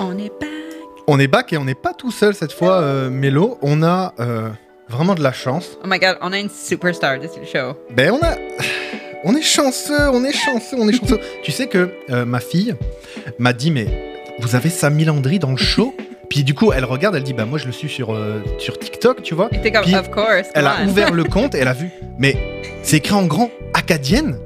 On est back. On est back et on n'est pas tout seul cette fois, euh, Mélo. On a euh, vraiment de la chance. Oh my god, on a une superstar de ce show. Ben on a... On est chanceux, on est chanceux, on est chanceux. tu sais que euh, ma fille m'a dit, mais vous avez Samy Landry dans le show? Puis du coup, elle regarde, elle dit, bah moi je le suis sur, euh, sur TikTok, tu vois. Puis, of course. Elle a on. ouvert le compte et elle a vu. Mais c'est écrit en grand acadienne.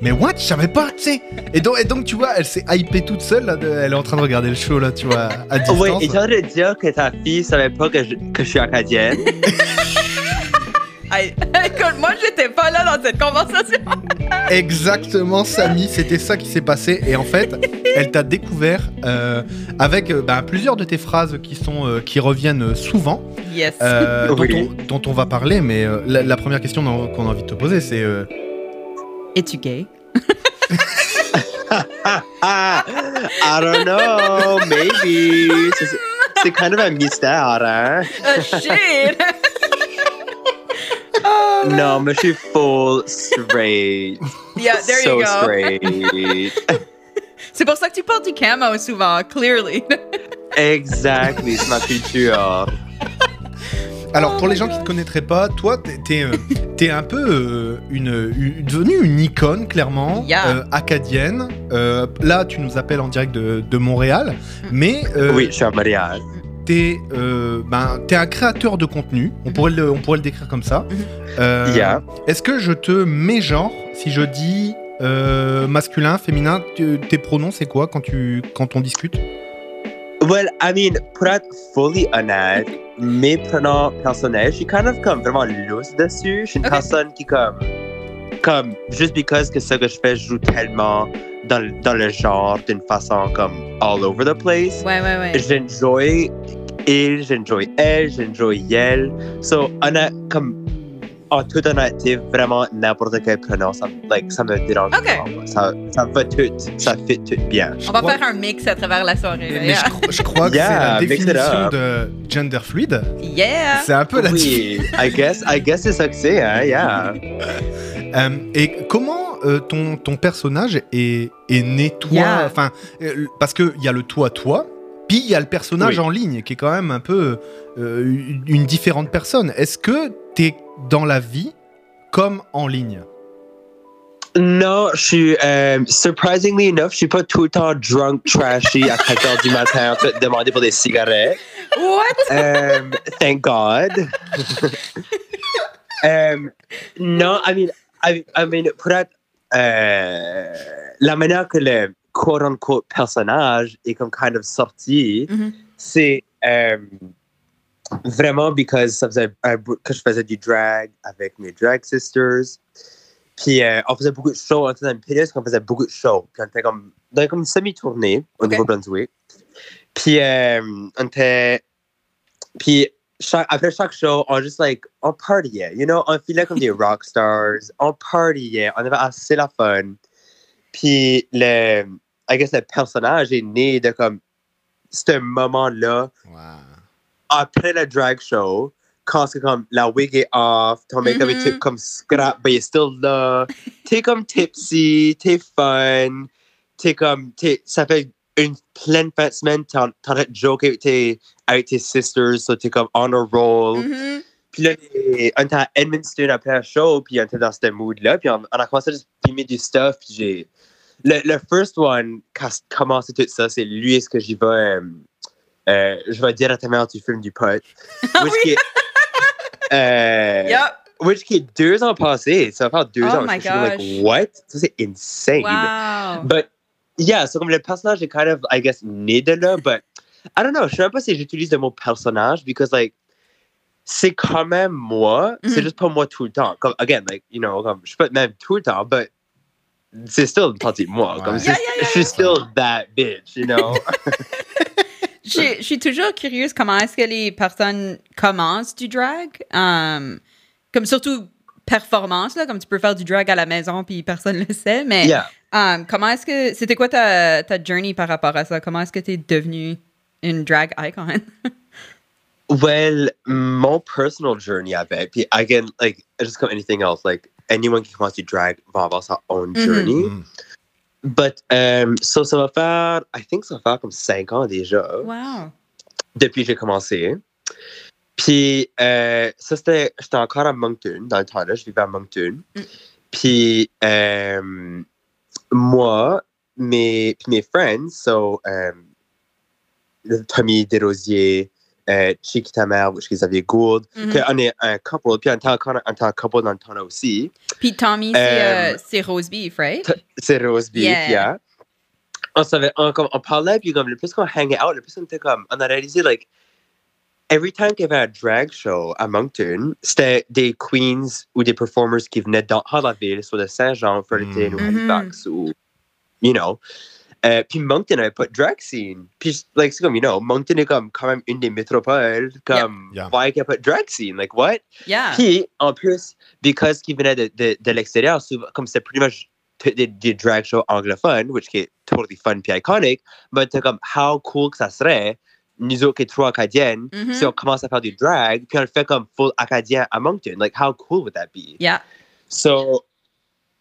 Mais what? Je savais pas, tu sais. Et donc, et donc, tu vois, elle s'est hypée toute seule. Là, de- elle est en train de regarder le show, là, tu vois, à distance. Oui, et j'ai envie de dire que ta fille savait pas que je, que je suis acadienne. Aïe. Écoute, moi, j'étais pas là dans cette conversation. Exactement, Samy, c'était ça qui s'est passé. Et en fait, elle t'a découvert euh, avec euh, bah, plusieurs de tes phrases qui, sont, euh, qui reviennent souvent, Yes. euh, dont, Oui. on, dont on va parler. Mais euh, la, la première question qu'on qu'on a envie de te poser, c'est euh, Es-tu gay? I don't know, maybe. C'est- C'est kind of un mystère, hein? Oh shit! oh, Non, mais je suis full straight. Yeah, there so you go. So straight. C'est pour ça que tu portes du camo souvent, clearly. Exactly, c'est ma culture. Alors, pour les gens qui ne te connaîtraient pas, toi, t'es- t'es euh, un peu euh, une, une- devenue une icône, clairement, Yeah. euh, acadienne. Euh, là, tu nous appelles en direct de, de Montréal, mais euh, Oui, je suis à Montréal. t'es euh, ben, t'es un créateur de contenu. On pourrait le, on pourrait le décrire comme ça. Yeah. Est-ce que je te mets genre si je dis euh, masculin, féminin, tu- tes pronoms c'est quoi quand tu quand on discute? Well, I mean, pour être fully honnête, mes pronoms personnels, je suis kind of comme vraiment loose dessus. Je suis une Ok. personne qui comme, comme, juste because que ce que je fais, je joue tellement dans, dans le genre d'une façon comme all over the place. Ouais, ouais, ouais. J'enjoy il, j'enjoy elle, j'enjoy elle. So, honnête, comme, en toute honnêteté, vraiment n'importe quel pronom, ça, me- like, ça me dérange Ok. pas. Ça, ça va tout, ça fit tout bien. On va faire un mix à travers la soirée. Mais, là. mais Yeah. je, cro- je crois que Yeah, c'est la définition de gender fluid. Yeah. C'est un peu la Oui, I guess, I guess c'est ça que c'est, hein, yeah. Euh, et comment euh, ton, ton personnage est, est né toi? Yeah. Enfin, euh, parce qu'il y a le toi toi, puis il y a le personnage Oui. en ligne qui est quand même un peu euh, une- une différente personne. Est-ce que t'es dans la vie comme en ligne? Non, je suis, euh, surprisingly enough, je suis pas tout le temps drunk, trashy à 4 heures du matin en train de demander pour des cigarettes. What? Um, thank God. um, non, I mean, I, I mean, pour être, euh, la manière que le quote-unquote personnage est comme kind of sorti, Mhm. c'est euh, vraiment because ça faisait un bout que je faisais du drag avec mes drag sisters. Puis euh, on faisait beaucoup de shows, on était dans une période où on faisait beaucoup de shows. Puis on était comme dans comme une semi-tournée au Ok. Nouveau-Brunswick. Puis euh, on était. Puis chaque- après chaque show, on juste like, on partiait, you know, on filait comme des rock stars, on partiait, on avait assez la fun. Puis le, I guess le personnage est né de comme ce moment-là après le drag show, quand c'est comme la wig est off, ton make-up Mhm. est comme scrap, mais il est still là. T'es comme tipsy, t'es fun, t'es comme, t'es, ça fait une pleine fin de semaine, t'es en train de joker avec tes, avec tes sisters, so t'es comme on a roll. Mhm. Puis là, on était à Edmundston après le show, puis on était dans ce mood-là, puis on, on a commencé à juste filmer du stuff, puis j'ai... Le, le first one, quand commencé tout ça, c'est lui, est-ce que j'y vais... euh, euh, je vais directement du film du pote. Ah which oui. qui est, euh, which qui est deux ans passés. Ça va faire deux Oh ans. my like, what? Ça, c'est insane. Wow. But yeah, so comme le personnage est kind of, I guess, né de là, but I don't know, je sais même pas si j'utilise le mot personnage because like c'est quand même moi, c'est Mhm. juste pas moi tout le temps. Comme, again, like, you know, comme, je suis pas même tout le temps, but c'est still une partie de moi. Ouais. Comme, Yeah, c'est- je suis still that bitch, you know? Je je suis toujours curieuse comment est-ce que les personnes commencent du drag. Um, comme surtout performance, là, comme tu peux faire du drag à la maison puis personne le sait. Mais yeah. um, comment est-ce que. C'était quoi ta, ta journey par rapport à ça? Comment est-ce que tu es devenue une drag icon? Well, mon personal journey avec, puis again, like, just comme anything else, like, anyone qui commence du drag va avoir sa own Mhm. journey. Mm. But, um, so ça va faire, I think ça va faire comme 5 ans déjà. Wow. depuis que j'ai commencé. Puis, euh, ça, c'était. J'étais encore à Moncton dans le temps-là. Je vivais à Moncton. Mm. Puis, euh, moi, mes, mes friends, so, Tommy Desrosiers, euh, Chiquita Mère, Xavier Gould, Mhm. que on est un couple, puis on était encore était un couple dans le temps-là aussi. Puis Tommy, c'est Euh, euh, c'est roast beef, right? C'est Rose Beef, Yeah. yeah. On, savait, on, comme, on parlait, puis comme, le plus qu'on hangait out, le plus on était comme, on a réalisé, like, every time qu'il y avait un drag show à Moncton, c'était des queens ou des performers qui venaient dans la ville, soit de Saint-Jean, Fredericton ou Mhm. Halifax, ou, you know. Euh, puis Moncton n'avait pas de drag scene. Puis, like, c'est comme, you know, Moncton est comme, quand même une des métropoles, comme, Yeah. why qu'il n'y a pas de drag scene? Like, what? Yeah. Puis, en plus, because qui venait de, de, de l'extérieur, souvent, comme c'est pretty much t- des, des drag shows anglophones, which est totally fun puis iconic, mais c'est comme, how cool que ça serait, nous autres qui sommes trop acadiennes, Mhm. si on commence à faire du drag, puis on le fait comme full acadien à Moncton. Like, how cool would that be? Yeah. So,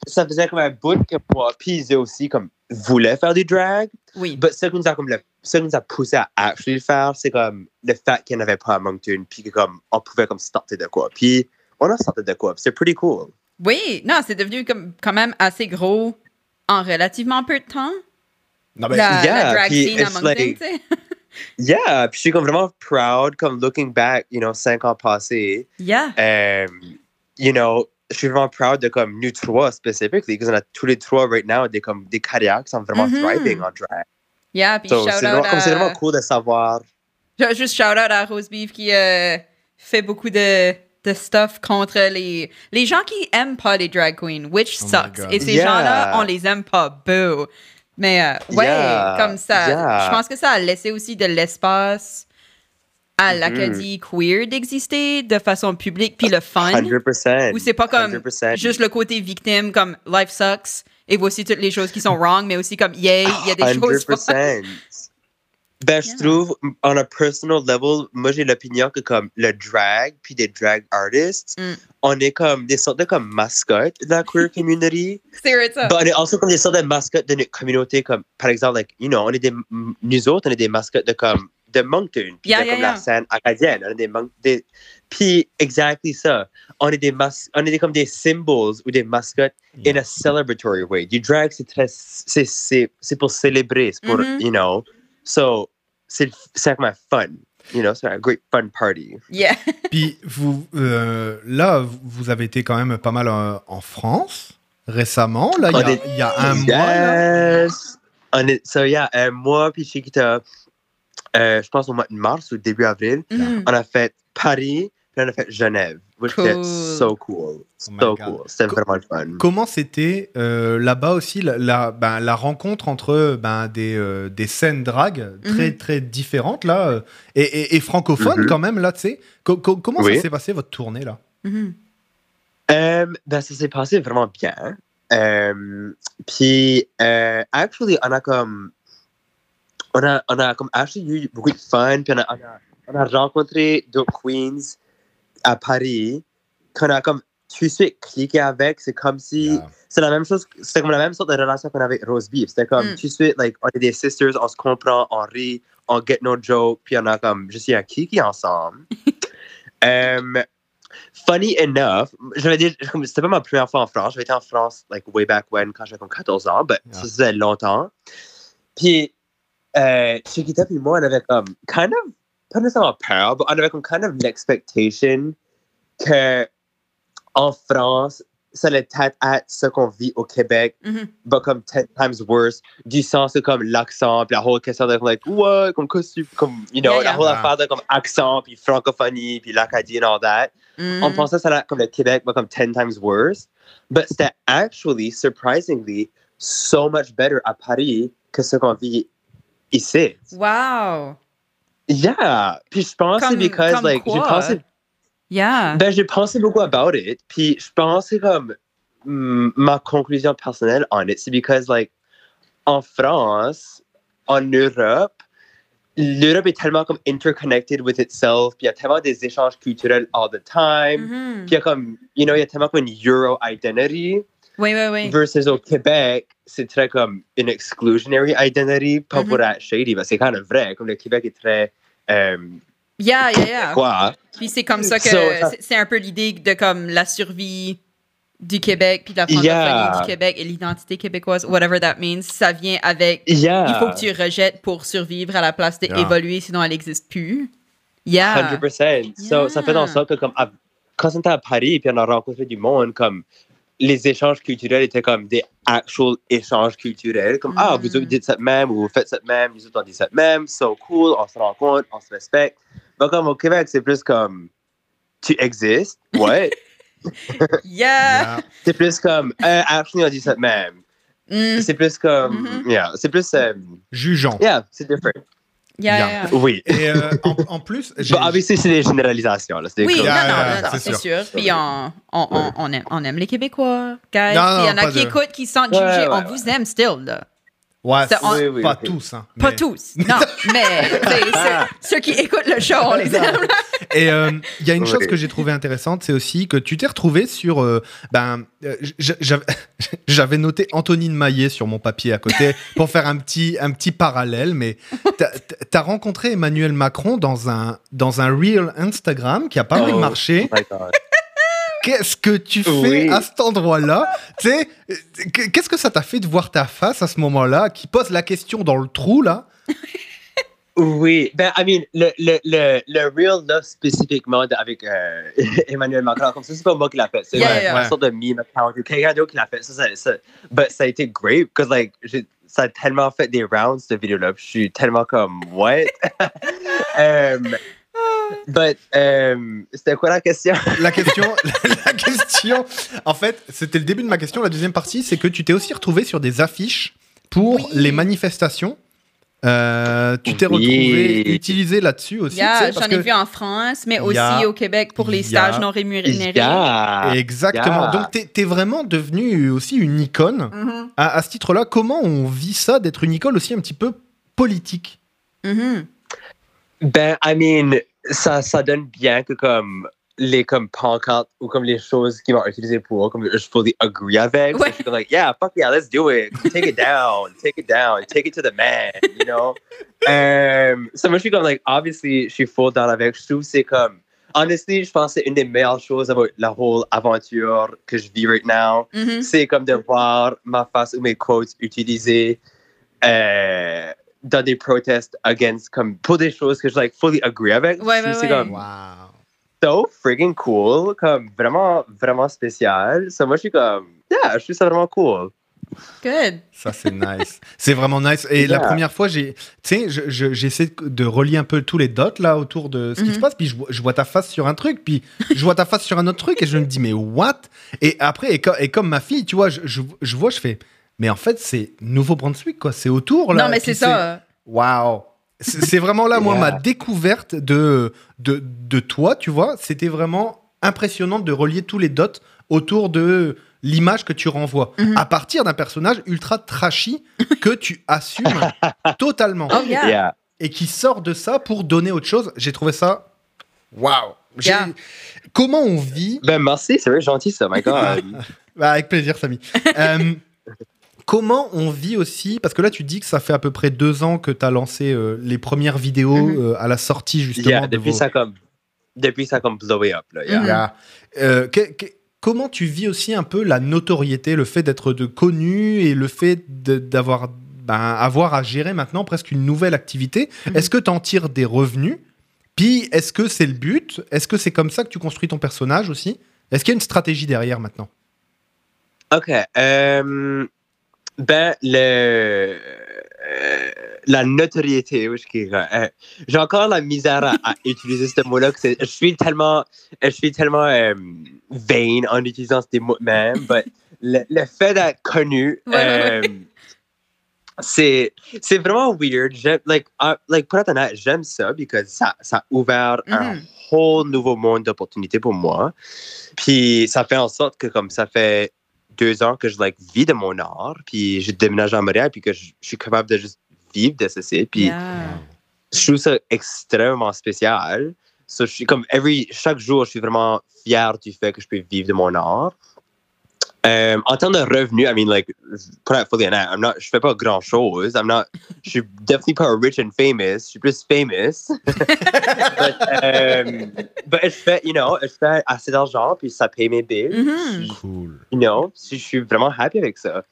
ça faisait comme un bout que moi, puis ils aussi, comme, voulaient faire du drag, Oui. mais ce qui nous a comme le, ce qui nous a poussé à actually le faire, c'est comme le fait qu'il n'y en avait pas à Moncton, puis que comme on pouvait comme starter de quoi. Puis on a sorti de quoi. C'est pretty cool. Oui. Non, c'est devenu comme, quand même assez gros en relativement peu de temps. Non, mais la, yeah, la drag puis scene à Moncton, like- tu sais. Yeah, puis je suis comme vraiment proud, comme looking back, you know, cinq ans passés, Yeah. um, you know, je suis vraiment proud de comme nous trois specifically, parce qu'on a tous les trois right now des comme des carrières qui sont vraiment Mhm. thriving en drag. Yeah. Puis So, shout c'est out vraiment, comme c'est à... vraiment cool de savoir. Ju- Juste shout out à Rose Beef qui euh, fait beaucoup de, de stuff contre les, les gens qui aiment pas les drag queens, which Oh sucks. Et ces Yeah. gens-là, on les aime pas. Boo. Mais euh, ouais, Yeah. comme ça. Yeah. Je pense que ça a laissé aussi de l'espace à Mhm. l'Acadie queer d'exister de façon publique, puis le fun. 100%. Ou c'est pas comme 100%. juste le côté victime, comme life sucks, et voici toutes les choses qui sont wrong, mais aussi comme yay, il y a des choses. 100%. Ben, je Yeah. trouve, on a personal level, moi j'ai l'opinion que comme le drag, puis des drag artists, Mm. on est comme des sortes de comme mascottes de la queer community. But on est aussi comme des sortes de mascottes de notre communauté, comme par exemple, like, you know, on est des, nous autres, on est des mascottes de comme de Moncton, puis Yeah, de yeah, comme yeah. la scène acadienne, on est des, des puis exactly ça, on est des mas on est des, comme des symboles ou des mascottes in a celebratory way. Du drag, c'est très, pour célébrer, c'est pour, Mhm. you know, so, c'est, un fun, you know, c'est un great fun party. Yeah. Puis vous, euh, là, vous- avez été quand même pas mal euh, en France récemment. Là, il y a- est- il y, a un mois. là. Yes! On est, so, yeah, euh, moi puis Chiquita, euh, je pense au mois de mars ou début avril, Mhm. on a fait Paris, puis on a fait Genève, which Cool. était so cool. Oh So cool. C'était vraiment le fun. Comment c'était euh, là-bas aussi la, la, ben, la rencontre entre ben, des, euh, des scènes drag très Mhm. très différentes là et, et, et francophones Mhm. quand même là tu sais Co- co- comment Oui. ça s'est passé votre tournée là? Mhm. Euh, ben, ça s'est passé vraiment bien. Euh, puis, euh, actually, on a comme. On a, on a comme actually eu beaucoup de fun. Puis on a, on a, on a rencontré d'autres queens à Paris qu'on a comme tout de suite cliqué avec. C'est comme si. Yeah. C'est la même chose. C'était comme la même sorte de relation qu'on avait avec Rose Beef. C'était comme Mm. tout de suite, like, on est des sisters, on se comprend, on rit, on get no joke. Puis on a comme juste eu un kiki ensemble. Um, funny enough, j'avais comme- c'était pas ma première fois en France. J'avais été en France, like, way back when, quand j'avais comme 14 ans, but Yeah. ça faisait longtemps. Puis, euh, Chiquita puis moi, on avait comme, kind of, pas nécessairement peur, mais on avait comme kind of l'expectation que en France, ça allait peut-être être ce qu'on vit au Québec, Mhm. but comme 10 times worse, du sens de comme l'accent, puis la whole question de like, what, comme costume, comme, you know, Yeah, yeah. la whole Ah. affaire de comme accent, puis francophonie, puis l'acadie and all that. Mhm. On pensait que ça allait être comme le Québec, mais comme 10 times worse. But c'était actually, surprisingly, so much better à Paris que ce qu'on vit ici. Wow. Yeah. Puis je pense Comme- because, comme like, pensé, Yeah. ben, j'ai pensé beaucoup about it. Puis je pense que comme mm, ma conclusion personnelle on it, c'est because, like, en France, en Europe, l'Europe est tellement comme interconnected with itself, puis il y a tellement des échanges culturels all the time. Mhm. Puis il y a comme, you know, il y a tellement comme une Euro identity. Oui, oui, oui. Versus au Québec, c'est très comme une exclusionary identity, pas Mhm. pour être shady, mais c'est quand même vrai. Comme le Québec est très. Euh, Yeah, yeah, yeah. quoi? Puis c'est comme ça que So, c'est- un peu l'idée de comme la survie du Québec puis de la francophonie Yeah. du Québec et l'identité québécoise, whatever that means, ça vient avec Yeah. il faut que tu rejettes pour survivre à la place Yeah. d'évoluer, sinon elle n'existe plus. Yeah. 100%. So, Ça fait en sorte que, comme, à- quand on était à Paris, puis on a rencontré du monde, comme, les échanges culturels étaient comme des actual échanges culturels. Comme, ah, vous Mm. dites cette même, ou vous faites cette même, nous autres on dit cette même, so cool, on se rencontre, on se respecte. Mais comme au Québec, c'est plus comme, tu existes, ouais. Yeah. Yeah. c'est plus comme, euh, actually, on dit cette même. Mm. C'est plus comme, Mhm. yeah, c'est plus, euh, Jugeant. yeah, c'est different. Yeah, Yeah. yeah. Oui. Et euh, en, en plus, But obviously, c'est des généralisations. Là. Oui, non, Yeah, non, yeah, non, non, c'est sûr. sûr. Puis on, on, on, on aime, on aime les Québécois, guys. Non, Puis Il y en a qui de- écoutent, qui se sentent Ouais, jugés. ouais, on ouais. vous aime still, là. Ouais, Ça, on- Oui, oui, pas tous. hein, Pas tous, non, mais ceux, ceux qui écoutent le show, on les aime. Et euh, il y a une chose que j'ai trouvé intéressante, c'est aussi que tu t'es retrouvé sur. euh, ben, euh, j'avais j'avais noté Antonine Maillet sur mon papier à côté pour faire un petit, un petit parallèle, mais tu as rencontré Emmanuel Macron dans un, dans un reel Instagram qui a pas mal Oh. marché. Qu'est-ce que tu fais Oui. à cet endroit-là? Tu sais, que- qu'est-ce que ça t'a fait de voir ta face à ce moment-là, qui pose la question dans le trou là? Oui, ben, I mean, le, le, le, le real là, spécifiquement de- avec euh, Emmanuel Macron, comme ça, c'est pas moi qui l'a fait. C'est Yeah, une yeah. sorte de meme account ou quelqu'un d'autre qui l'a fait. Ça, ça, ça, but ça a été great, because, like, j'ai- ça a tellement fait des rounds, cette vidéo-là. Je suis tellement comme, what? um, but, um, c'était quoi la question? La question, la question, en fait, c'était le début de ma question. La deuxième partie, c'est que tu t'es aussi retrouvé sur des affiches pour Oui. les manifestations. Euh, tu t'es Oui. retrouvé utilisé là-dessus aussi. tu Yeah, J'en ai vu en France, mais aussi Yeah. au Québec pour les Yeah. stages non rémunérés. Yeah. Exactement. Yeah. Donc, t'es es vraiment devenu aussi une icône. Mhm, À, à ce titre-là, comment on vit ça d'être une icône aussi un petit peu politique? Mhm. Ben, I mean, ça, ça donne bien que comme les comme pancartes ou comme les choses qu'ils vont utiliser pour, comme je fully agree avec. So Ouais. je suis comme like, yeah, fuck yeah, let's do it. Take it down, take it down, take it to the man, you know? um, so moi, je suis comme like, obviously, je suis full down avec. Je trouve c'est comme, honestly, je pense que c'est une des meilleures choses about la whole aventure que je vis right now Mhm. c'est comme de voir ma face ou mes quotes utilisées euh, dans des protestes against, comme pour des choses que je like fully agree avec. Ouais, ouais, c'est ouais. comme Waouh so friggin' cool, comme vraiment, vraiment spécial. So moi, je suis comme, yeah, je trouve ça vraiment cool. Good. Ça, c'est nice. c'est vraiment nice. Et la première fois, j'ai, tu sais, je- je- j'essaie de relier un peu tous les dots là autour de ce qui se passe. Puis je, vois- je vois ta face sur un truc, puis je vois ta face sur un autre truc, et je me dis, mais what? Et après, et, co- et comme ma fille, tu vois, je, je, je vois, je fais, mais en fait, c'est Nouveau-Brunswick, quoi. C'est autour là. Non, mais c'est ça. Waouh C'est vraiment là, moi, Yeah. ma découverte de, de, de toi, tu vois. C'était vraiment impressionnant de relier tous les dots autour de l'image que tu renvoies. Mhm. À partir d'un personnage ultra trashy que tu assumes totalement. Oh, yeah. Yeah. Et qui sort de ça pour donner autre chose. J'ai trouvé ça... Waouh Yeah. Comment on vit Ben merci, c'est vrai gentil ça, my God. Bah, avec plaisir, Samy. Euh, comment on vit aussi, parce que là tu dis que ça fait à peu près deux ans que tu as lancé euh, les premières vidéos Mhm. euh, à la sortie justement yeah, de depuis vos... ça comme, depuis ça comme blowé up là. Yeah. Mhm. Yeah. Euh, que- que- comment tu vis aussi un peu la notoriété, le fait d'être de connu et le fait d'avoir ben, avoir à gérer maintenant presque une nouvelle activité? Mhm. Est-ce que tu en tires des revenus? Puis est-ce que c'est le but? Est-ce que c'est comme ça que tu construis ton personnage aussi? Est-ce qu'il y a une stratégie derrière maintenant? OK. euh, ben, le, euh, la notoriété, oui, euh, j'ai encore la misère à, à utiliser ce mot-là. Je suis tellement, je suis tellement euh, vain en utilisant ces mots même. but le, le fait d'être connu, Ouais, ouais, c'est, c'est vraiment weird. Like, uh, like, pour être honnête, j'aime ça parce que ça, ça a ouvert un Mhm. whole nouveau monde d'opportunités pour moi. Puis ça fait en sorte que comme ça fait deux ans que je like, vis de mon art, puis je déménage à Montréal, puis que je, je suis capable de juste vivre de ceci. Puis Yeah. je trouve ça extrêmement spécial. So, je suis comme every, chaque jour, je suis vraiment fier du fait que je peux vivre de mon art. Euh, en termes de revenus, I mean, like, pour être fully honnête, I'm not, je fais pas grand chose. I'm not, je suis definitely pas rich and famous. Je suis plus famous. but, um, but je fais, you know, je fais assez d'argent puis ça paye mes billes. Mhm. Cool. You know, je suis vraiment happy avec ça.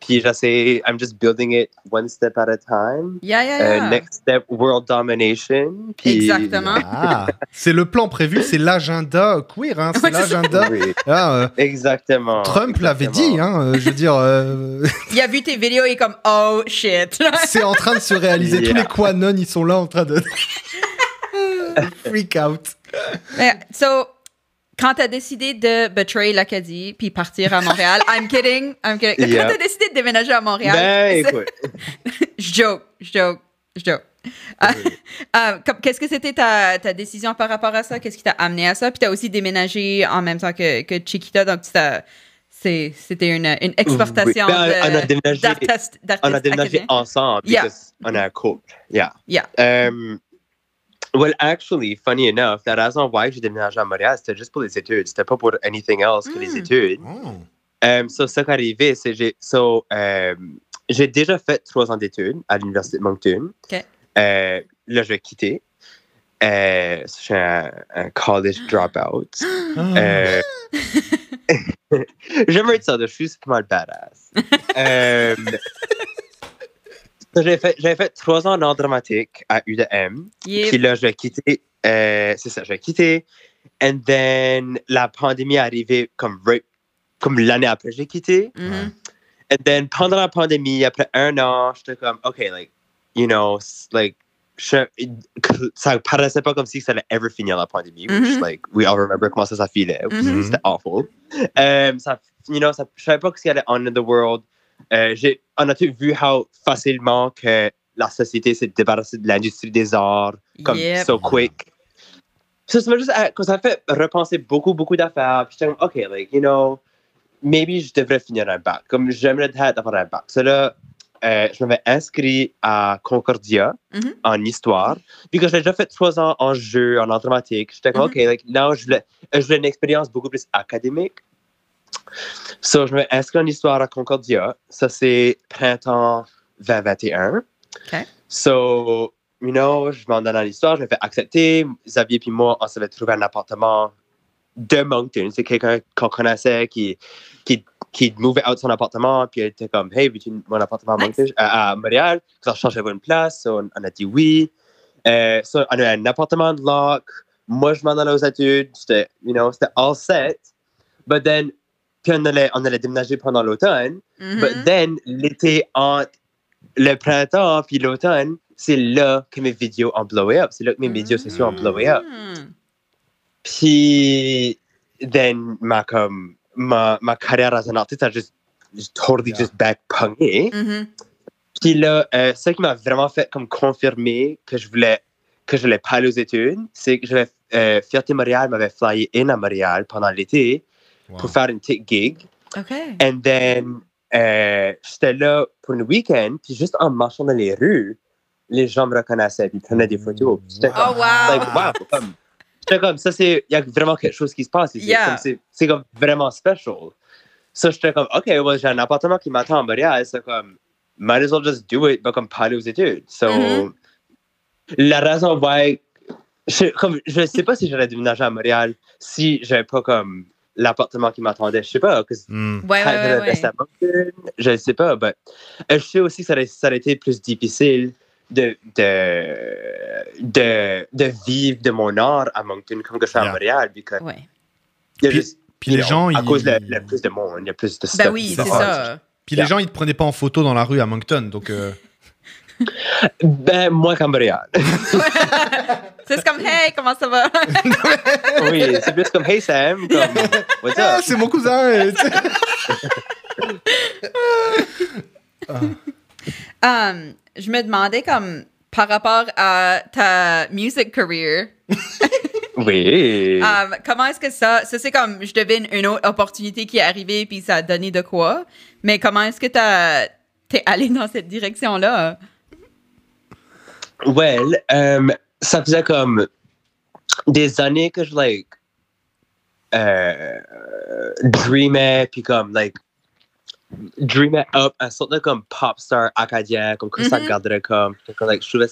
Puis j'essaie, I'm just building it one step at a time? Yeah, yeah, Euh, yeah. next step, world domination. Puis, Exactement. Ah, c'est le plan prévu, c'est l'agenda queer, hein, c'est l'agenda. Oui, Ah, euh, exactement. Trump l'avait dit, hein, euh, je veux dire, euh, Il a vu tes vidéos et est comme, oh shit. c'est en train de se réaliser. Tous Yeah. les quanons, ils sont là en train de freak out. Mais, so, quand t'as décidé de betray l'Acadie puis partir à Montréal, I'm kidding, I'm kidding. Yeah. Quand t'as décidé de déménager à Montréal, Ben, écoute. je joke, je joke, je joke. Comme- Qu'est-ce que c'était ta, ta décision par rapport à ça? Qu'est-ce qui t'a amené à ça? Puis t'as aussi déménagé en même temps que, que Chiquita, donc c'était une, une exportation Oui. Ben, on a de- déménagé- d'artistes on a déménagé ensemble Yeah. because on a un couple. Yeah. Yeah. Um, well, actually, funny enough, la raison why j'ai déménagé à Montréal, c'était juste pour les études. C'était pas pour anything else que les Mm. études. Um, so, ce qui est arrivé, c'est so, um, j'ai déjà fait trois ans d'études à l'Université de Moncton. Euh, là, je vais quitter. Euh, je suis un, un college dropout. Ah. Euh, J'aimerais dire ça, je suis pas mal badass. euh, j'ai fait, j'ai fait trois ans en dramatique à UDM. Yep. Puis là, je vais quitter. euh, c'est ça, je vais quitter. And then, la pandémie est arrivée comme, right- comme l'année après j'ai quitté. Mhm. And then, pendant la pandémie, après un an, j'étais comme, OK, like, you know, like, je- ça paraissait pas comme si ça allait ever finir la pandémie. which, Mhm. like, we all remember comment ça, ça filait. Mhm. C'était awful. Euh, ça, you know, ça, je savais pas ce qu'il y allait on in the world. Euh, j'ai- on a vu how facilement que la société s'est débarrassée de l'industrie des arts, comme Yep. so quick? Ça, ça m'a juste, euh, ça fait repenser beaucoup, beaucoup d'affaires. Puis j'étais comme, OK, like, you know, maybe je devrais finir un bac. Comme j'aimerais avoir un bac. So là, euh, je m'avais inscrit à Concordia Mhm. en histoire. Puis que j'ai déjà fait trois ans en jeu, en art dramatique. J'étais comme, Mhm. OK, like, now, je voulais, je voulais une expérience beaucoup plus académique. So, je me inscrit en histoire à Concordia? Ça, c'est printemps 2021. OK. So, you know, je m'en donne à l'histoire, je me fais accepter. Xavier puis moi, on s'avait trouvé un appartement de Moncton. C'est quelqu'un qu'on connaissait qui, qui, qui movait out de son appartement. Puis elle était comme, hey, veux-tu mon appartement à, Nice. Moncton, à, à Montréal? Ça cherchait une place. So, on, on a dit oui. Euh, so, on a un appartement de lock. Moi, je m'en allais aux études. C'était, you know, c'était all set. But then, puis on allait, on allait déménager pendant l'automne. Mhm. But then, l'été entre le printemps puis l'automne, c'est là que mes vidéos ont blowé up. C'est là que mes médias sociaux ont blowé up. Mhm. Puis, then, ma, comme, ma, ma carrière as un artiste a juste, just totally Yeah. just. Mhm. Puis là, euh, ce qui m'a vraiment fait comme confirmer que je voulais que je voulais pas aller aux études, c'est que j'avais euh, Fierté Montréal m'avait flyé in à Montréal pendant l'été Wow. pour faire une petite gig. OK. And then, euh, j'étais là pour le week-end, puis juste en marchant dans les rues, les gens me reconnaissaient, puis ils prenaient des photos. J'étais Wow. Oh, comme, wow. like, wow, comme, j'étais comme, ça, c'est, il y a vraiment quelque chose qui se passe ici. Yeah. Comme c'est, c'est comme vraiment special. So, j'étais comme, OK, well, j'ai un appartement qui m'attend à Montréal, c'est comme, might as well just do it, mais comme pas aller aux études. So, Mhm. la raison why, je, comme, je sais pas si j'aurais déménagé à Montréal si j'avais pas comme l'appartement qui m'attendait. Je sais pas, Hmm. Ouais, ouais, ouais, ouais. Je ne sais pas, mais je sais aussi que ça aurait, ça aurait été plus difficile de, de, de, de vivre de mon art à Moncton comme que je suis à Yeah. Montréal. Because Ouais. il y a Puis- juste, Puis les gens, à ils... cause de la- plus de monde, il y a plus de stuff. Ben oui, c'est ça. Puis les gens, ils te prenaient pas en photo dans la rue à Moncton, donc. euh, Ben, moi qu'à Montréal. c'est comme, hey, comment ça va? oui, c'est plus comme Hey Sam, comme What's Ah, c'est mon cousin. Um, je me demandais comme par rapport à ta music career, Oui. um, comment est-ce que ça, ça c'est comme, je devine une autre opportunité qui est arrivée puis ça a donné de quoi, mais comment est-ce que t'as, t'es allé dans cette direction-là? Well, um, ça faisait comme des années que je, like, euh, dreamait, puis comme, like, dreamait up un sorte de comme pop star acadien, comme que ça Mhm. garderait comme, comme, like, je trouvais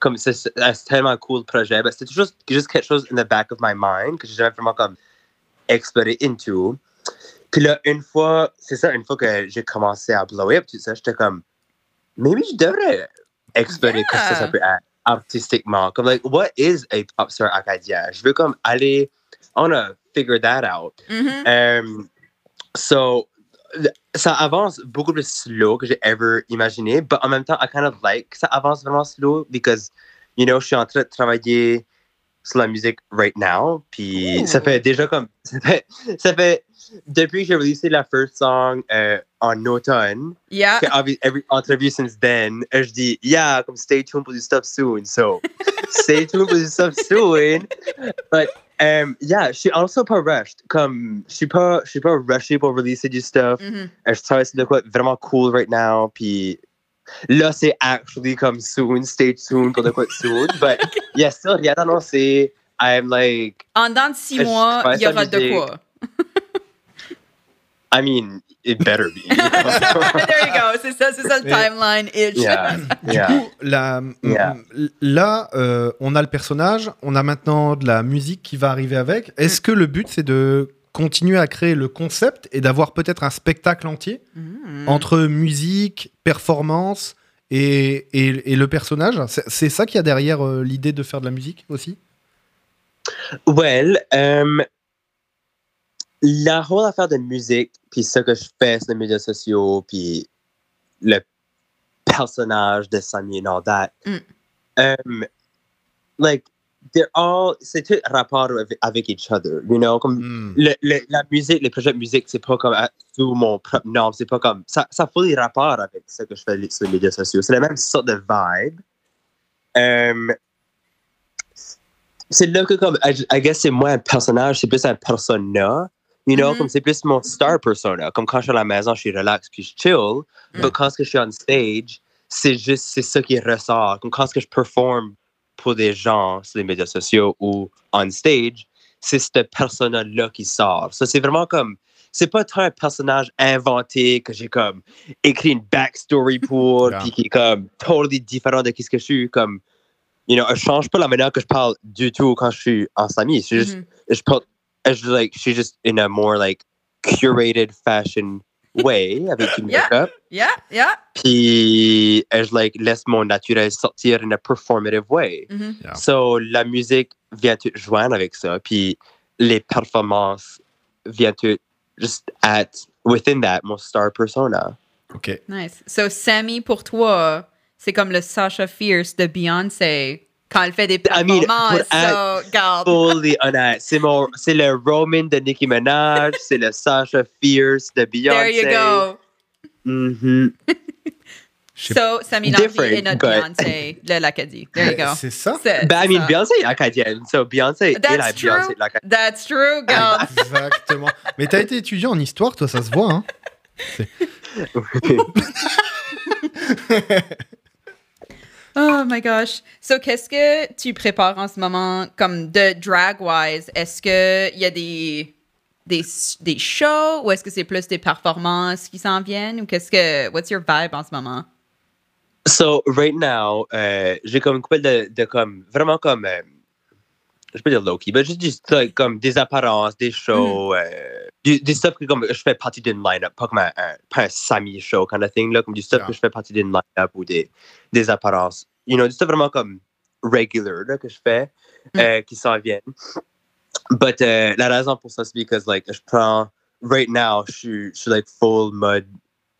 comme c'est un tellement cool le projet, mais c'était toujours juste quelque chose in the back of my mind que j'ai jamais vraiment comme exploré into. Puis là, une fois, c'est ça, une fois que j'ai commencé à blow up, tout ça, j'étais comme, maybe je devrais explorer que ça, ça Yeah. peut être artistiquement. Comme, like, what is a pop star acadien? Je veux comme aller, on a figure that out. Um, so, ça avance beaucoup plus slow que j'ai ever imaginé, but en même temps, I kind of like que ça avance vraiment slow because, you know, je suis en train de travailler sur la musique right now, puis Ooh. ça fait déjà comme, ça fait, ça fait depuis j'ai releasé la first song euh, en automne, Yeah. obvi- every interview since then, je dis, yeah, comme stay tuned pour du stuff soon. So, stay tuned pour du stuff soon. But, um, yeah, je suis also pas rushed. Comme, je suis pas, je suis pas rushé pour releaser du stuff. Mhm. Euh, Je travaille sur de quoi vraiment cool right now. Puis là, c'est actually comme soon, stay tuned pour de quoi soon. But, il y a still rien annoncé. I'm like, En dedans de six mois, il y aura de quoi. I mean, it better be. you know? There you go. C'est ça, c'est ça le Mais- timeline. Itch. yeah, Du yeah. coup, la- Yeah. là, euh, on a le personnage, on a maintenant de la musique qui va arriver avec. Est-ce que le but, c'est de continuer à créer le concept et d'avoir peut-être un spectacle entier Mm. entre musique, performance et, et- et le personnage? C'est c'est ça qu'il y a derrière euh, l'idée de faire de la musique aussi? Well, um, la whole affaire de musique, puis ce que je fais sur les médias sociaux, puis le personnage de Sammy and all that, Mm. um, like, they're all, c'est tout rapport avec, avec each other, you know? Comme Hmm. le, le- la musique, les projets de musique, c'est pas comme euh, sous mon propre nom, c'est pas comme, ça, ça a les rapport avec ce que je fais sur les médias sociaux. C'est la même sorte de vibe. Um, c'est là que comme I, I guess c'est moins un personnage, c'est plus un persona. You know, Mhm. comme c'est plus mon star persona. Comme quand je suis à la maison, je suis relax puis je chill. Mm. Mais quand je suis on stage, c'est juste c'est ça qui ressort. Comme quand je performe pour des gens sur les médias sociaux ou on stage, c'est ce persona-là qui sort. Ça, c'est vraiment comme c'est pas tant un personnage inventé que j'ai comme écrit une backstory pour, Yeah. puis qui est comme totally différent de qui ce que je suis. Comme, you know, je change pas la manière que je parle du tout quand je suis en famille. C'est juste, Mhm. je parle, je like, je just in a more like curated fashion way avec une Yeah. make-up. Yeah, yeah. Puis, je like, laisse mon naturel sortir in a performative way. Mhm. Yeah. So, la musique vient te joindre avec ça. Puis, les performances viennent te just at within that, mon star persona. Ok. Nice. So, Sammy, pour toi, c'est comme le Sasha Fierce de Beyoncé quand elle fait des I mean, performances. so, garde. Fully honnête. C'est mon, c'est le Roman de Nicki Minaj, c'est le Sasha Fierce de Beyoncé. There you go. Mhm. Sais So, Sammy Landry Different, et notre but- Beyoncé de l'Acadie. There you go. C'est ça C'est- Ben, I c'est mean, ça. Beyoncé est acadienne. So, Beyoncé est That's la true. Beyoncé de l'Acadie. That's true, garde. Exactement. Mais t'as été étudiant en histoire, toi, ça se voit. Hein Oh my gosh. So, qu'est-ce que tu prépares en ce moment comme de drag-wise? Est-ce qu'il y a des, des, des shows ou est-ce que c'est plus des performances qui s'en viennent? Ou qu'est-ce que. What's your vibe en ce moment? So, right now, euh, j'ai comme une couple de, de comme, vraiment comme, euh, je peux dire low-key, mais juste comme des apparences, des shows, euh, du- des stuff que comme je fais partie d'une line-up, pas comme un, un- pas un Sammy show kind of thing, là, comme du stuff Yeah. que je fais partie d'une line-up ou des, des apparences. You know, du stuff vraiment comme regular là, que je fais, Mm. euh, qui s'en viennent. But euh, la raison pour ça, c'est because like, je prends, right now, je suis, je suis like full mode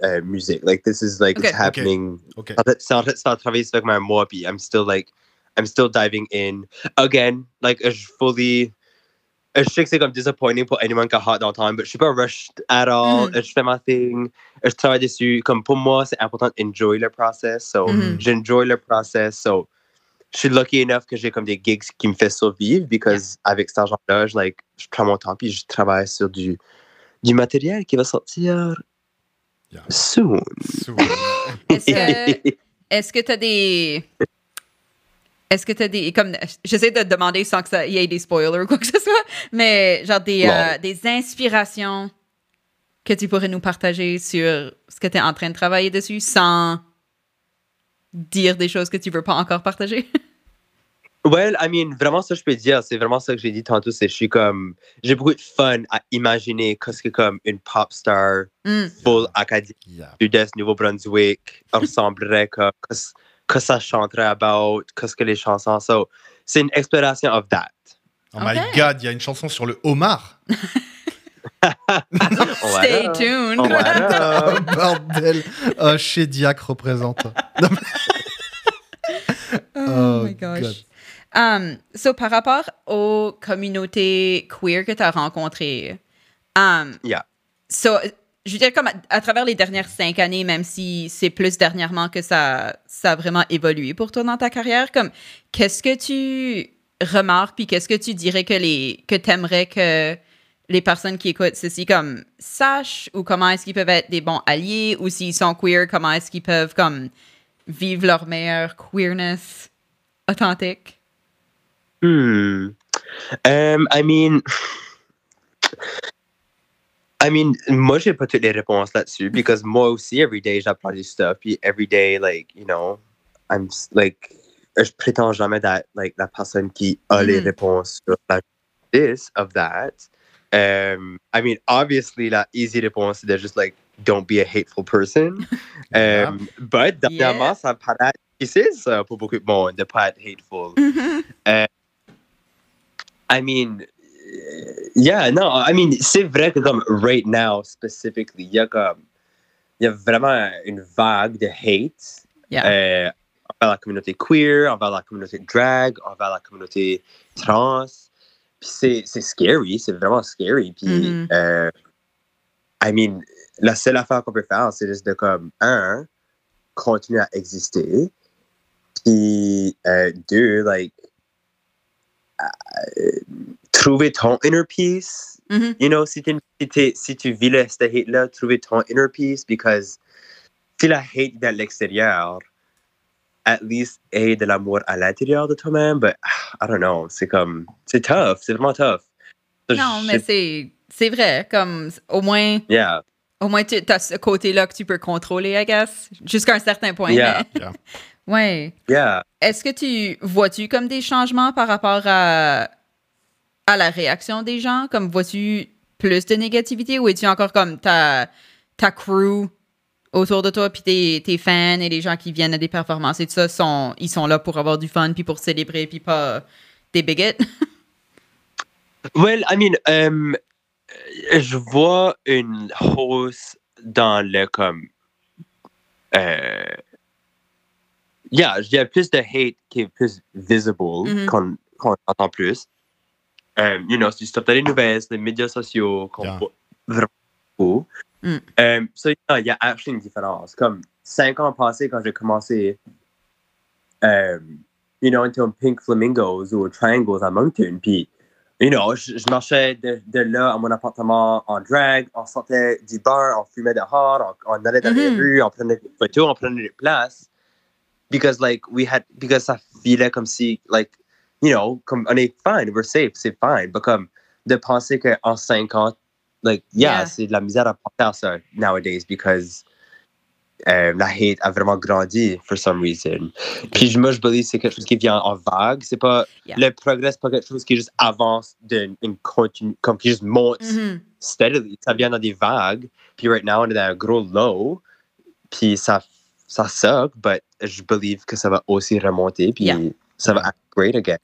euh, music. Like, this is like, Okay. it's happening Ok. en fait, c'est en fait, ça ça comme un mois, puis I'm still like, I'm still diving in. Again, like, je fully, je sais que c'est comme disappointing pour anyone qui a all d'entendre, mais je suis pas rushed at all. Je fais ma thing, je travaille dessus. Comme pour moi, c'est important enjoy the process. So, Mhm. j'enjoy the process. So, je suis lucky enough que j'ai comme des gigs qui me font survivre, because avec cet argent-là, je, like, je prends mon temps, puis je travaille sur du, du matériel qui va sortir Yeah. soon. Soon. Est-ce que est-ce que tu as des Est-ce que tu as des. Comme, j'essaie de te demander sans qu'il y ait des spoilers ou quoi que ce soit, mais genre des, euh, des inspirations que tu pourrais nous partager sur ce que tu es en train de travailler dessus sans dire des choses que tu veux pas encore partager? Well, I mean, vraiment, ça, je peux dire, c'est vraiment ça que j'ai dit tantôt, c'est que je suis comme, j'ai beaucoup de fun à imaginer qu'est-ce que comme une pop star Hmm. full académique Yeah. sud-est Nouveau-Brunswick ressemblerait, que, que, ça chanterait about, qu'est-ce que les chansons sont. C'est une exploration of that. Oh my god, il y a une chanson sur le homard. Stay tuned. Oh, bordel. Oh, chez Diac représente. Oh, Oh, my gosh. God. Um, so, par rapport aux communautés queer que tu as rencontrées, um, Yeah. so, je veux dire, comme à, travers les dernières cinq années, même si c'est plus dernièrement que ça, ça a vraiment évolué pour toi dans ta carrière, comme qu'est-ce que tu remarques, puis qu'est-ce que tu dirais que les que t'aimerais que les personnes qui écoutent ceci comme sachent ou comment est-ce qu'ils peuvent être des bons alliés ou s'ils sont queer, comment est-ce qu'ils peuvent comme vivre leur meilleure queerness authentique? Hmm. Um, I mean, I mean, moi, j'ai pas toutes les réponses là-dessus, because moi aussi, every day, j'apprends du stuff, puis every day, like, you know, I'm, like, je prétends jamais d'être, like, la personne qui a les Mhm. réponses sur la this, of that. Um, I mean, obviously, la easy réponse, c'est de juste, like, don't be a hateful person. Yeah. Um, but, dernièrement, ça paraît difficile, ça, pour beaucoup de monde, de pas être hateful. I mean, uh, yeah, no, I mean, c'est vrai que comme right now, specifically, il y a comme, il y a vraiment une vague de hate Yeah. euh, envers la communauté queer, envers la communauté drag, envers la communauté trans. Puis c'est, scary, c'est vraiment scary. Puis, Mhm. euh, I mean, la seule affaire qu'on peut faire, c'est juste de comme, un, continuer à exister. Puis, euh, deux, like, euh, trouver ton inner peace. Mhm. You know, si, tu vis le, cette hate-là, trouver ton inner peace, because si la hate de l'extérieur, at least ait de l'amour à l'intérieur de toi-même, but I don't know, c'est comme, c'est tough, c'est vraiment tough. So, Non, mais c'est c'est vrai. Comme au moins, Yeah, au moins tu as ce côté-là que tu peux contrôler, I guess, jusqu'à un certain point. Yeah. mais- Yeah. ouais. yeah. Est-ce que tu vois-tu comme des changements par rapport à à la réaction des gens? Comme vois-tu plus de négativité ou es-tu encore comme ta ta crew autour de toi puis tes, tes fans et les gens qui viennent à des performances et tout ça sont ils sont là pour avoir du fun puis pour célébrer puis pas des bigots? Well, I mean, um, je vois une hausse dans le comme. Euh, yeah, il y a plus de hate qui est plus visible, Mhm. qu'on qu'on entend plus. Um, you know, si tu tapes dans les nouvelles, les médias sociaux, qu'on Yeah. voit vraiment beaucoup. Mm. Um, so, yeah, il y a actually une différence. Comme cinq ans passés, quand j'ai commencé, um, you know, into Pink Flamingos ou Triangles à Moncton, puis you know, je, je marchais de, de là à mon appartement en drag, on sortait du bar, on fumait dehors, on, on allait dans les Mhm. rues, on prenait des photos, on prenait des places. Because, like, we had, because ça filait comme si, like, you know, comme on est fine, we're safe, c'est fine. Mais comme de penser qu'en 5 ans, like, yeah, Yeah. c'est de la misère à penser à ça nowadays because euh, la hate a vraiment grandi for some reason. Puis moi, je believe que c'est quelque chose qui vient en vague. C'est pas, Yeah. le progrès, c'est pas quelque chose qui juste avance d'une une continue, comme qui juste monte Mhm. steadily. Ça vient dans des vagues. Puis right now, on est dans un gros low. Puis ça, ça suck, but je believe que ça va aussi remonter. Puis Yeah. ça va être great again.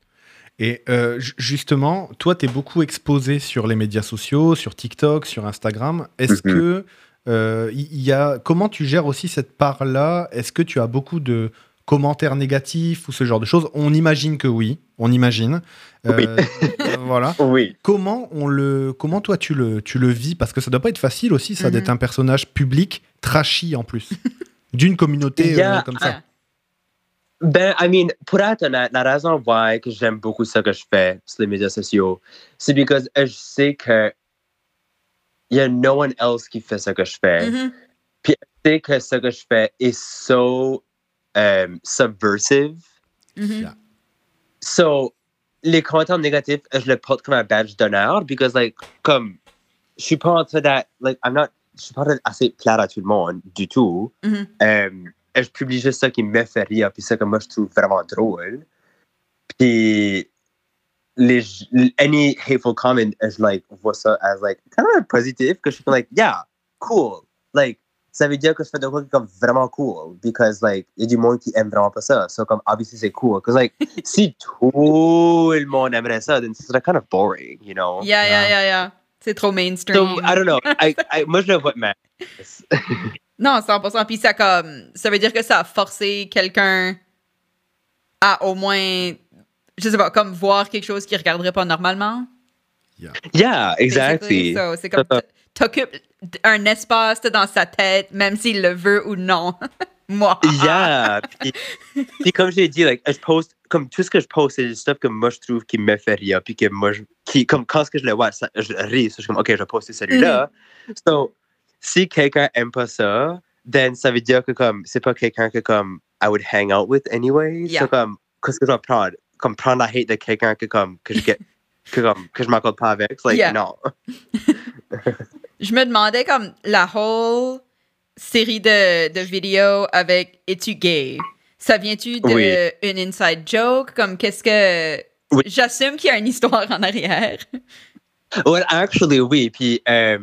Et euh, ju- justement, toi, tu es beaucoup exposé sur les médias sociaux, sur TikTok, sur Instagram. Est-ce Mhm. que euh, il y a comment tu gères aussi cette part-là? Est-ce que tu as beaucoup de commentaires négatifs ou ce genre de choses? On imagine que oui, on imagine. Oui. Euh, euh, voilà. Oui. Comment on le, comment toi tu le, tu le vis? Parce que ça doit pas être facile aussi, ça, Mhm. d'être un personnage public trashy en plus, d'une communauté euh, comme ça. Ben, I mean, pour être honnête, la raison why que j'aime beaucoup ce que je fais sur les médias sociaux, c'est parce que je sais que il y a no one else qui fait ce que je fais. Mhm. Je sais que ce que je fais est so um, subversive. Mhm. Yeah. so, les commentaires négatifs, je le porte comme un badge d'honneur, because, like, comme, je suis pas en train d'être, like, I'm not, je suis pas assez clair à tout le monde, du tout. Mhm. Euh, et je publie juste ça qui me fait rire, puis ça que moi, je trouve vraiment drôle. Puis, les, any hateful comment, je, like, vois ça as, like, kind of positif, que je suis like, yeah, cool. Like, ça veut dire que je fais de quoi comme vraiment cool, because, like, il y a du monde qui aime vraiment pas ça. So, comme, obviously, c'est cool. Because, like, si tout le monde aimerait ça, then ce serait kind of boring, you know? Yeah, yeah, Ah. yeah, yeah. C'est trop mainstream. So, I don't know. I, I, moi, je le vois mal. Non, 100%. Puis ça comme, ça veut dire que ça a forcé quelqu'un à au moins, je sais pas, comme voir quelque chose qu'il regarderait pas normalement. Yeah, basically. exactly. So, c'est comme, t- t'occupes un espace dans sa tête, même s'il le veut ou non. Moi. Yeah. Puis, puis comme j'ai dit, like, je poste, comme tout ce que je poste, c'est du stuff que moi je trouve qui me fait rire. Puis que moi, je, qui, comme quand ce que je le vois, ça, je ris. Je suis comme, OK, je vais poster celui-là. So, si quelqu'un aime pas ça, then ça veut dire que comme, c'est pas quelqu'un que comme, I would hang out with anyway. Yeah. So, comme, qu'est-ce que je vais prendre? Comme prendre la hate de quelqu'un que comme, que je get, que comme, que je m'accorde pas avec? Like, Yeah. non. Je me demandais comme la whole série de, de vidéos avec Es-tu gay? Ça vient-tu d'une Oui. inside joke? Comme qu'est-ce que. Oui. J'assume qu'il y a une histoire en arrière. Well, actually, oui. Puis, euh,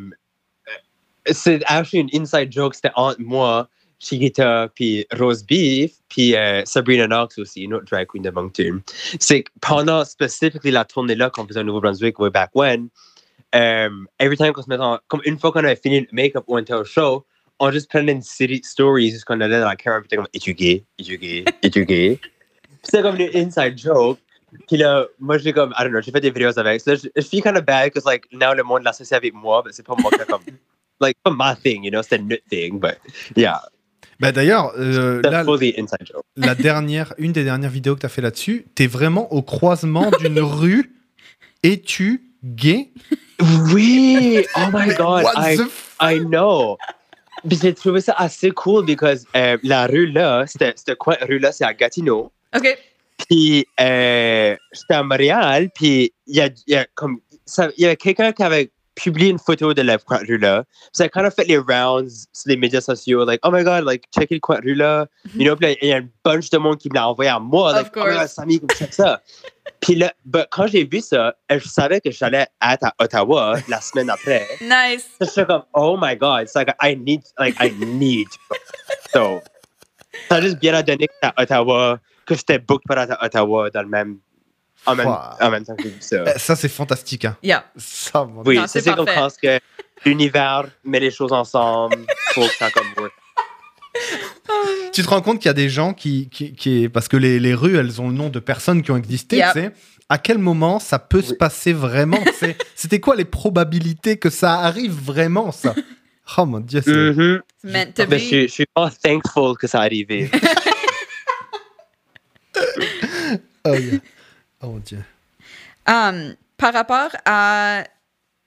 c'est actually une inside joke. C'était entre moi, Chiquita, puis Rose Beef, puis euh, Sabrina Knox aussi, une autre drag queen de Moncton. C'est que pendant specifically la tournée là qu'on faisait au Nouveau-Brunswick, way back when, euh, every time qu'on se mettait en, comme une fois qu'on avait fini le make-up ou un tel show, on juste prenait une série de stories juste qu'on allait dans la caméra, puis comme, es-tu gay? Es-tu gay? Es-tu gay? c'est comme une inside joke. Puis là, moi, j'ai comme, I don't know, j'ai fait des vidéos avec. So, je, je feel kind of bad because, like, now le monde l'associe avec moi, mais c'est pas moi qui a comme, like, pas my thing, you know, c'est notre thing, but yeah, Bah d'ailleurs, euh, là, fully inside joke. la dernière, une des dernières vidéos que tu as fait là-dessus, tu es vraiment au croisement d'une rue. Es-tu gay? Oui! Oh my god, What I, the f- I know! J'ai trouvé ça assez cool because euh, la rue là, c'était c'était quoi? Rue là, c'est à Gatineau. OK. Puis euh, j'étais à Montréal, puis il y a, y a comme ça- il y avait quelqu'un qui avait publié une photo de la là. Puis ça kind of fait les rounds sur les médias sociaux, like oh my god, like check le rue là. You know, puis il y a une bunch de monde qui me l'a envoyé à moi, like oh my god. Samy, comme check ça. puis là, but quand j'ai vu ça, je savais que j'allais être à Ottawa la semaine après. Nice. So, Je suis comme oh my god, it's like I need, like I need. so, ça a juste bien à donner à Ottawa, que j'étais booked par être à Ottawa dans le même, en même, Wow. en même temps que j'ai vu ça. Eh, Ça, c'est fantastique. Hein. Yeah. Ça, mon Oui, c'est c'est comme parfait. quand que l'univers met les choses ensemble, faut que ça comme work. Tu te rends compte qu'il y a des gens qui, qui, qui- parce que les, les rues, elles ont le nom de personnes qui ont existé, Yep. tu sais. À quel moment ça peut se passer vraiment C'était quoi les probabilités que ça arrive vraiment, ça? Oh mon dieu, c'est. Mhm. Meant to Mais je, je suis pas thankful que ça arrivé. Oh, yeah. Oh dieu. Um, par rapport à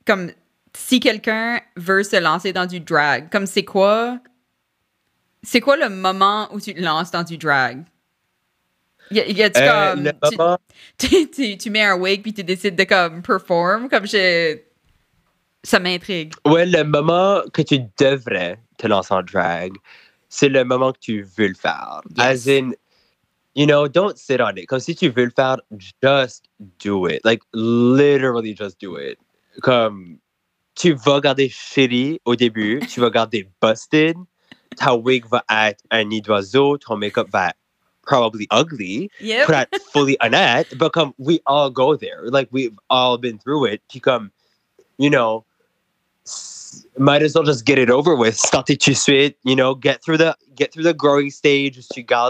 comme si quelqu'un veut se lancer dans du drag, comme c'est quoi c'est quoi le moment où tu te lances dans du drag? Y, a- y a-tu Euh, comme le tu, moment, tu, tu- tu mets un wig puis tu décides de comme perform comme je ça m'intrigue. ouais, le moment que tu devrais te lancer en drag, c'est le moment que tu veux le faire. Yes. As in, you know, don't sit on it. Comme si tu veux le faire, just do it. Like, literally just do it. Comme, tu vas garder shitty au début, tu vas garder busted, ta wig va être un nid d'oiseau, ton make-up va être probably ugly, Yep. être fully honnête, but come, we all go there. Like, we've all been through it. Puis comme, you know, might as well just get it over with. Starter tout de suite, you know, get through the get through the growing stage.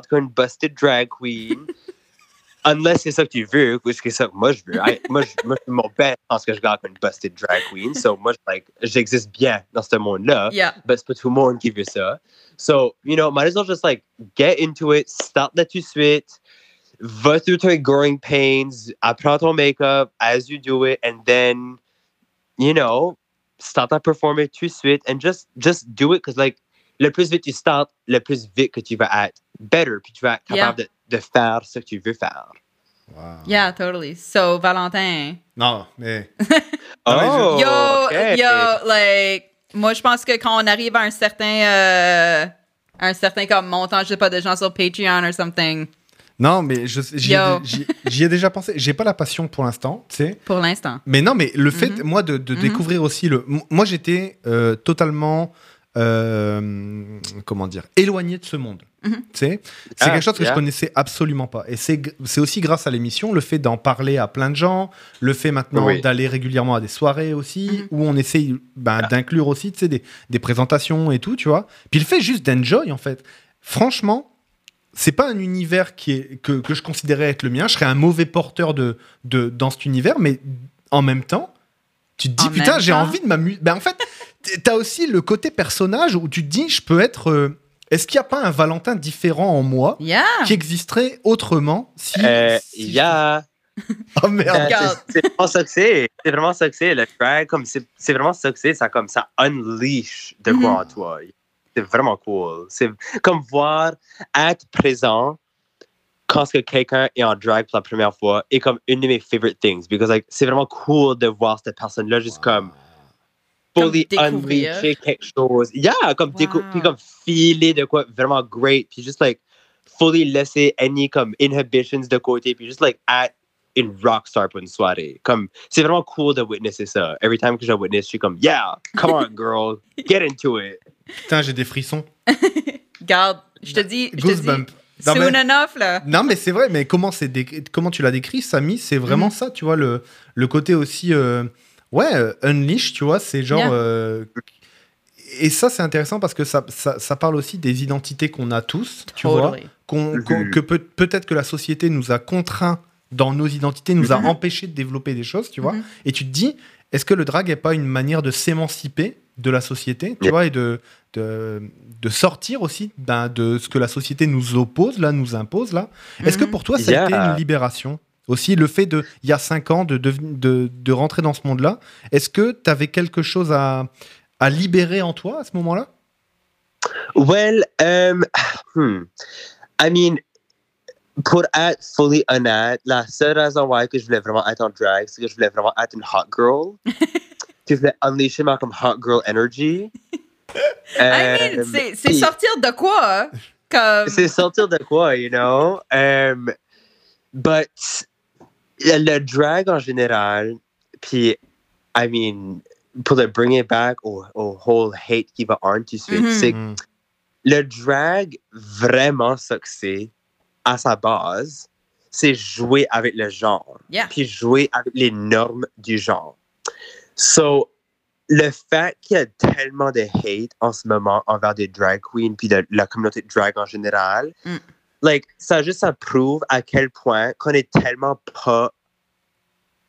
Comme une busted drag queen. Unless c'est ça que tu veux, which c'est ça que moi je veux. I- moi, je, moi, suis mon best parce que je garde une busted drag queen. So, moi, je, like, j'existe bien dans ce monde-là. Yeah. but c'est pas tout le monde qui veut ça. So, you know, might as well just like get into it, start that tout de suite, va through tes growing pains, apprends ton makeup as you do it, and then, you know, start à performer tout de suite, and just, just do it, because like, le plus vite tu start, le plus vite que tu vas être better, puis tu vas être Yeah. capable de, de faire ce que tu veux faire. Wow. Yeah, totally. So, Valentin. Non, mais. Oh, yo, okay. yo, like, moi, je pense que quand on arrive à un certain, euh, un certain comme montant, je sais pas, de gens sur Patreon or something, Non, mais je- j'y ai, déjà pensé. J'ai pas la passion pour l'instant, tu sais. pour l'instant. Mais non, mais le fait, Mhm. moi, de, de Mhm. découvrir aussi le. Moi, j'étais euh, totalement. euh, comment dire Éloigné de ce monde. Mhm. Tu sais C'est Ah, quelque chose que je yeah. connaissais absolument pas. Et c'est aussi grâce à l'émission, le fait d'en parler à plein de gens, le fait maintenant Oui. d'aller régulièrement à des soirées aussi, où on essaye ben, d'inclure aussi tu sais, des, des présentations et tout, tu vois. Puis le fait juste d'enjoy, en fait. Franchement, c'est pas un univers qui est, que, que je considérais être le mien. Je serais un mauvais porteur de, de, dans cet univers, mais en même temps, tu te dis, En putain, j'ai envie de m'amuser. Ben, en fait, t'as aussi le côté personnage où tu te dis, je peux être. euh, Est-ce qu'il n'y a pas un Valentin différent en moi Yeah! qui existerait autrement si. Euh, si- yeah. Oh merde! Regarde. c'est- C'est vraiment ça que c'est. C'est vraiment ça que c'est. Le drag, comme c'est c'est vraiment ça que c'est. Ça, comme, ça unleash de quoi Mhm. en toi. C'est vraiment cool. C'est comme voir, être présent quand quelqu'un est en drag pour la première fois est comme une de mes favorite things. Because like, c'est vraiment cool de voir cette personne-là juste comme fully unleasher quelque chose. Yeah, comme Wow. puis comme filer de quoi vraiment great. Puis juste like fully laisser any comme inhibitions de côté. Puis juste like être une rockstar pour une soirée. Comme c'est vraiment cool de witnesser ça. Every time que je witness, je suis comme yeah, come on girl, get into it. Putain, j'ai des frissons. Garde, je te dis, je te dis, Goosebump. Soon mais- enough, là. Non, mais c'est vrai, mais comment, c'est dé- comment tu l'as décrit, Samy C'est vraiment Mhm. ça, tu vois, le, le côté aussi. euh, ouais, euh, unleash, tu vois, c'est genre. Yeah. euh, et ça, c'est intéressant parce que ça, ça, ça parle aussi des identités qu'on a tous, tu vois, Totally. qu'on- qu'on- que peut- peut-être que la société nous a contraints dans nos identités, nous a Mhm. empêchés de développer des choses, tu vois. Mhm. Et tu te dis, est-ce que le drag n'est pas une manière de s'émanciper de la société, tu Yeah. vois, et de, de, de sortir aussi ben, de ce que la société nous oppose, là, nous impose, là Est-ce que Mhm. pour toi, ça a été une libération aussi, le fait de, il y a cinq ans, de, de, de rentrer dans ce monde-là? Est-ce que tu avais quelque chose à, à libérer en toi à ce moment-là? Well, um, hmm. I mean, pour être fully honnête, la seule raison why que je voulais vraiment être en drag, c'est que je voulais vraiment être une hot girl. que je voulais unleasher ma comme hot girl energy. I mean, c'est sortir de quoi? hein? Comme. c'est sortir de quoi, you know? Um, but le le drag en général, puis, I mean, pour le bring it back au, au whole hate qui va en tout de suite, Mhm. c'est Mm. le drag, vraiment c'est, à sa base, c'est jouer avec le genre, Yeah. puis jouer avec les normes du genre. So, le fait qu'il y a tellement de hate en ce moment envers des drag queens puis de la communauté de drag en général, Mm. like, ça juste ça prouve à quel point qu'on est tellement pas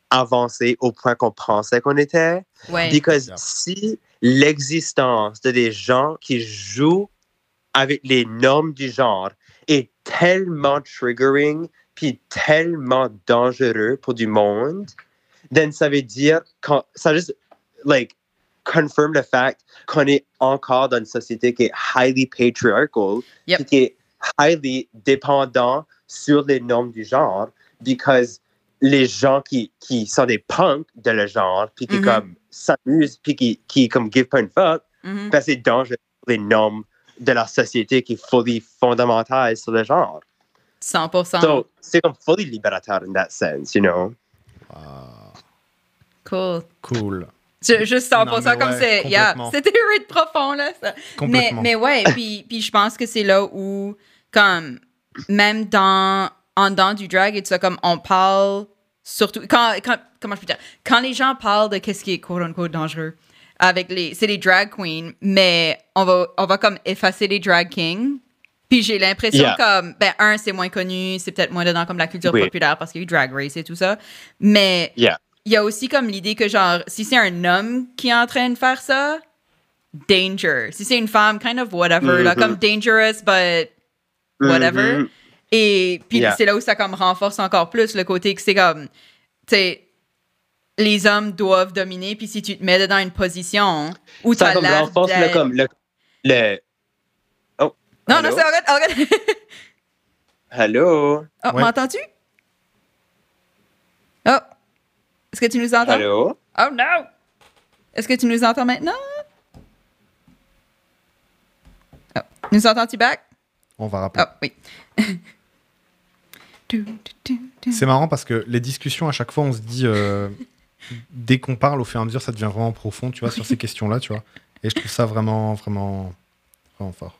avancé au point qu'on pensait qu'on était. Ouais. Because Yeah. si l'existence de des gens qui jouent avec les normes du genre est tellement triggering puis tellement dangereux pour du monde, then ça veut dire quand ça juste like confirme le fait qu'on est encore dans une société qui est highly patriarchal Yep. qui est highly dépendant sur les normes du genre because les gens qui, qui sont des punks de le genre puis qui Mhm. comme s'amusent puis qui, qui comme give pas une fuck Mhm. ben, c'est dangereux pour les normes de la société qui est fully fondamentale sur le genre 100%. so c'est comme fully libérateur in that sense you know? Ah, cool. cool. Je, juste 100% Non, mais comme ouais, c'est. Yeah, c'était rite profond, là. ça. Mais, Complètement. mais ouais, puis, puis je pense que c'est là où, comme, même dans, en dedans du drag et tout ça, comme on parle surtout, quand, quand, comment je peux dire, quand les gens parlent de qu'est-ce qui est quote-unquote dangereux, avec les, c'est les drag queens, mais on va, on va comme effacer les drag kings. Puis j'ai l'impression Yeah. comme, ben, un, c'est moins connu, c'est peut-être moins dedans comme la culture Oui. populaire parce qu'il y a eu Drag Race et tout ça. Mais Yeah. Il y a aussi comme l'idée que, genre, si c'est un homme qui est en train de faire ça, danger. Si c'est une femme, kind of whatever, là, comme dangerous, but whatever. Mhm. Et puis Yeah. c'est là où ça comme renforce encore plus le côté que c'est comme, tu sais, les hommes doivent dominer, puis si tu te mets dans une position où tu as comme renforce le comme le, le oh Non, Allô? non, c'est arrête, arrête. hello Oh, Ouais. m'entends-tu? Est-ce que tu nous entends? Allô? Oh non! Est-ce que tu nous entends maintenant? Oh. Nous entends-tu back? On va rappeler. Oh, oui. C'est marrant parce que les discussions, à chaque fois, on se dit, euh, dès qu'on parle, au fur et à mesure, ça devient vraiment profond, tu vois, sur ces questions-là, tu vois. Et je trouve ça vraiment, vraiment, vraiment fort.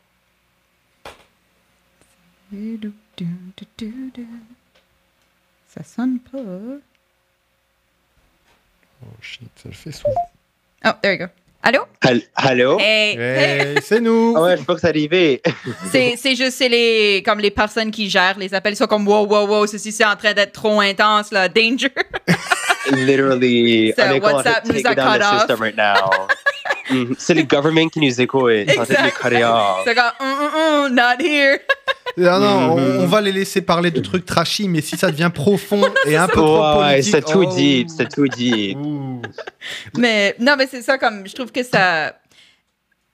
Ça sonne pas. Oh shit, ça le fait souvent. Oh, there you go. Allô? Allô? Hey! hey. Hey, c'est nous Ah ouais, je sais pas que c'est arrivé. C'est, juste, c'est les, comme les personnes qui gèrent les appels, ils sont comme, wow, wow, wow, ceci c'est en train d'être trop intense, là, danger. Literally. So, WhatsApp nous take a down cut the off. system right now. Mhm. C'est le government qui nous écoute. C'est comme, hum, hum, hum, not here. Non, non, Mhm. on, on va les laisser parler de trucs trashy, mais si ça devient profond et un peu trop Ouais, politique... c'est tout oh. deep, c'est tout deep. Ouh. Mais non, mais c'est ça, comme, je trouve que ça,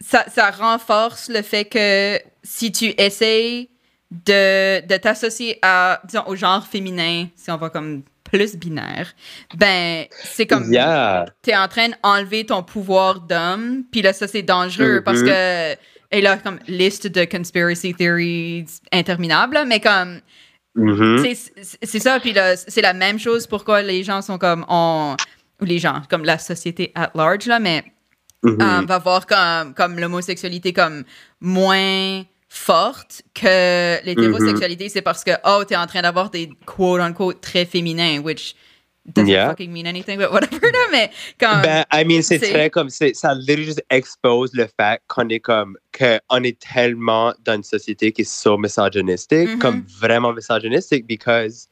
ça, ça renforce le fait que si tu essayes de, de t'associer à, disons, au genre féminin, si on va comme plus binaire, ben, c'est comme, Yeah. t'es en train d'enlever ton pouvoir d'homme, puis là, ça, c'est dangereux Mhm. parce que, et là, comme, liste de conspiracy theories interminable, mais comme, Mhm. c'est- ça, puis là, c'est la même chose pourquoi les gens sont comme, on, ou les gens, comme la société at large, là, mais euh, va voir comme, comme l'homosexualité comme moins forte que l'hétérosexualité, c'est parce que, oh, t'es en train d'avoir des quote-unquote très féminins, which doesn't Yeah. fucking mean anything, but whatever, là, mais comme... Ben, I mean, c'est très comme, ça literally juste expose le fait qu'on est comme, qu'on est tellement dans une société qui est so misogynistic, Mhm. comme vraiment misogynistic, because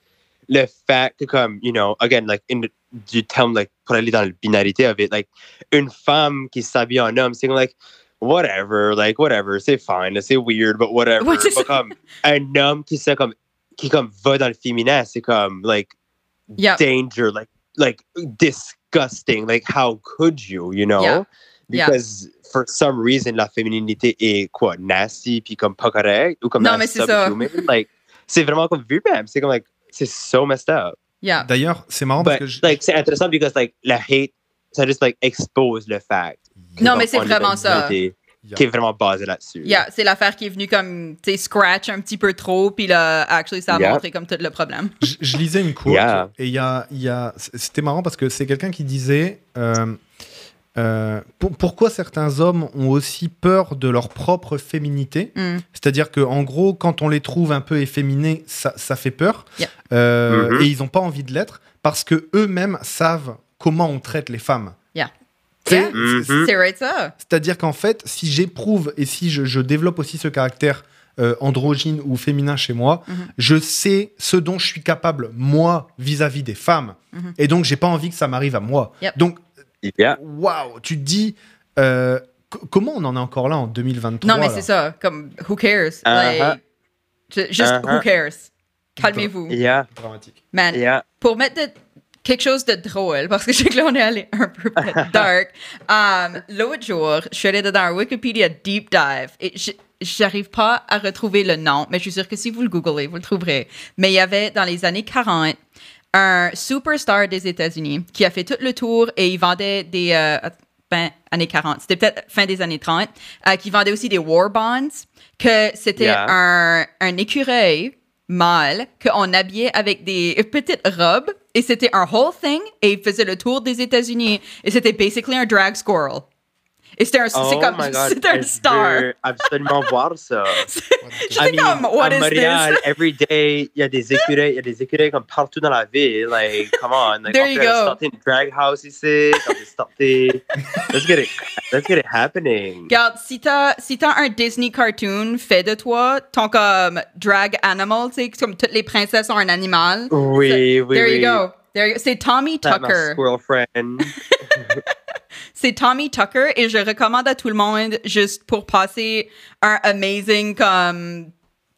le fait que comme, you know, again, like, in the, du terme, like, pour aller dans la binarité of it, like, une femme qui s'habille en homme, c'est comme, like, whatever, like, whatever, c'est fine, là, c'est weird, but whatever. Ouais, c'est Pas ça. comme, un homme qui, se comme, qui, comme, va dans le féminin, c'est comme, like, Yeah. danger, like like disgusting. Like how could you, you know? Yeah. Yeah. Because for some reason la féminité est quoi nasty puis comme pas correct ou comme Non, la mais c'est ça. subhuman. Like c'est vraiment comme vu même. C'est comme like c'est so messed up. Yeah. D'ailleurs, c'est marrant parce But que... je- like c'est intéressant because like la hate ça juste like expose le fact. Non, mais c'est vraiment ça. Yeah. Qui est vraiment basée là-dessus. Yeah, c'est l'affaire qui est venue comme, tu sais, scratch un petit peu trop, puis là, actually, ça a Yeah. montré comme tout le problème. je, je lisais une quote Yeah. et il y a, il y a- c'était marrant parce que c'est quelqu'un qui disait euh, euh, pour- pourquoi certains hommes ont aussi peur de leur propre féminité? Mm. C'est-à-dire que en gros, quand on les trouve un peu efféminés, ça, ça fait peur Yeah. Euh, Mhm. et ils n'ont pas envie de l'être parce que eux-mêmes savent comment on traite les femmes. Yeah. Yeah. Mhm. c'est- C'est right ça. c'est-à-dire qu'en fait, si j'éprouve et si je, je développe aussi ce caractère euh, androgyne ou féminin chez moi, Mhm. je sais ce dont je suis capable, moi, vis-à-vis des femmes. Mhm. Et donc, j'ai pas envie que ça m'arrive à moi. Yep. Donc, Yeah. waouh, tu te dis, euh, c- comment on en est encore là en 2023 Non, mais là c'est ça. Comme, who cares? Uh-huh. Like, ju- juste, who Uh-huh. cares? Calmez-vous. Yeah. Dramatique. Man, Yeah. pour mettre de- quelque chose de drôle, parce que je sais que là, on est allé un peu dark. Um, L'autre jour, je suis allée dans un Wikipédia deep dive et j'arrive pas à retrouver le nom, mais je suis sûre que si vous le googlez, vous le trouverez. Mais il y avait dans les années 40 un superstar des États-Unis qui a fait tout le tour et il vendait des. euh, ben, années 40, c'était peut-être fin des années 30, euh, qui vendait aussi des war bonds, que c'était Yeah. un, un écureuil mâle qu'on habillait avec des petites robes et c'était un whole thing et il faisait le tour des États-Unis et c'était basically un drag squirrel. Et c'était un, c'est Oh comme, my God. c'était un je star. veux absolument voir ça. J'étais comme, what à is Montréal, this? every day, il y a des écureuils, il y a des écureuils comme partout dans la ville. Like, come on. Like, There on you go. starter une drag house ici, on peut starter. Let's get it, let's get it happening. Regarde, si t'as si t'as un Disney cartoon fait de toi, ton comme drag animal, tu sais, comme toutes les princesses ont un animal. Oui, oui, There oui. you go. There you go. C'est Tommy That's my Tucker. squirrel friend. C'est Tommy Tucker et je recommande à tout le monde juste pour passer un amazing comme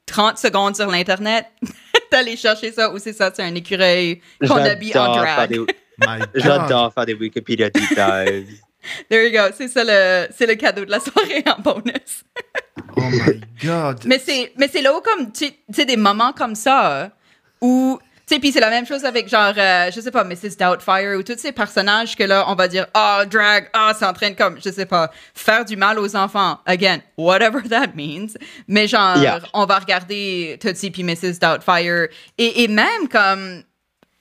30 secondes sur l'internet d'aller chercher ça ou c'est ça, c'est un écureuil qu'on habille en drag. J'adore faire des Wikipédia deep dives. There you go. C'est ça le c'est le cadeau de la soirée en bonus. Oh my God. Mais c'est mais c'est là où comme tu tu sais des moments comme ça où sais, puis c'est la même chose avec genre, euh, je sais pas, Mrs. Doubtfire ou tous ces personnages que là, on va dire, oh, drag, oh, c'est en train de comme, je sais pas, faire du mal aux enfants. Again, whatever that means. Mais genre, Yeah. on va regarder Tootsie puis Mrs. Doubtfire. Et, et même comme,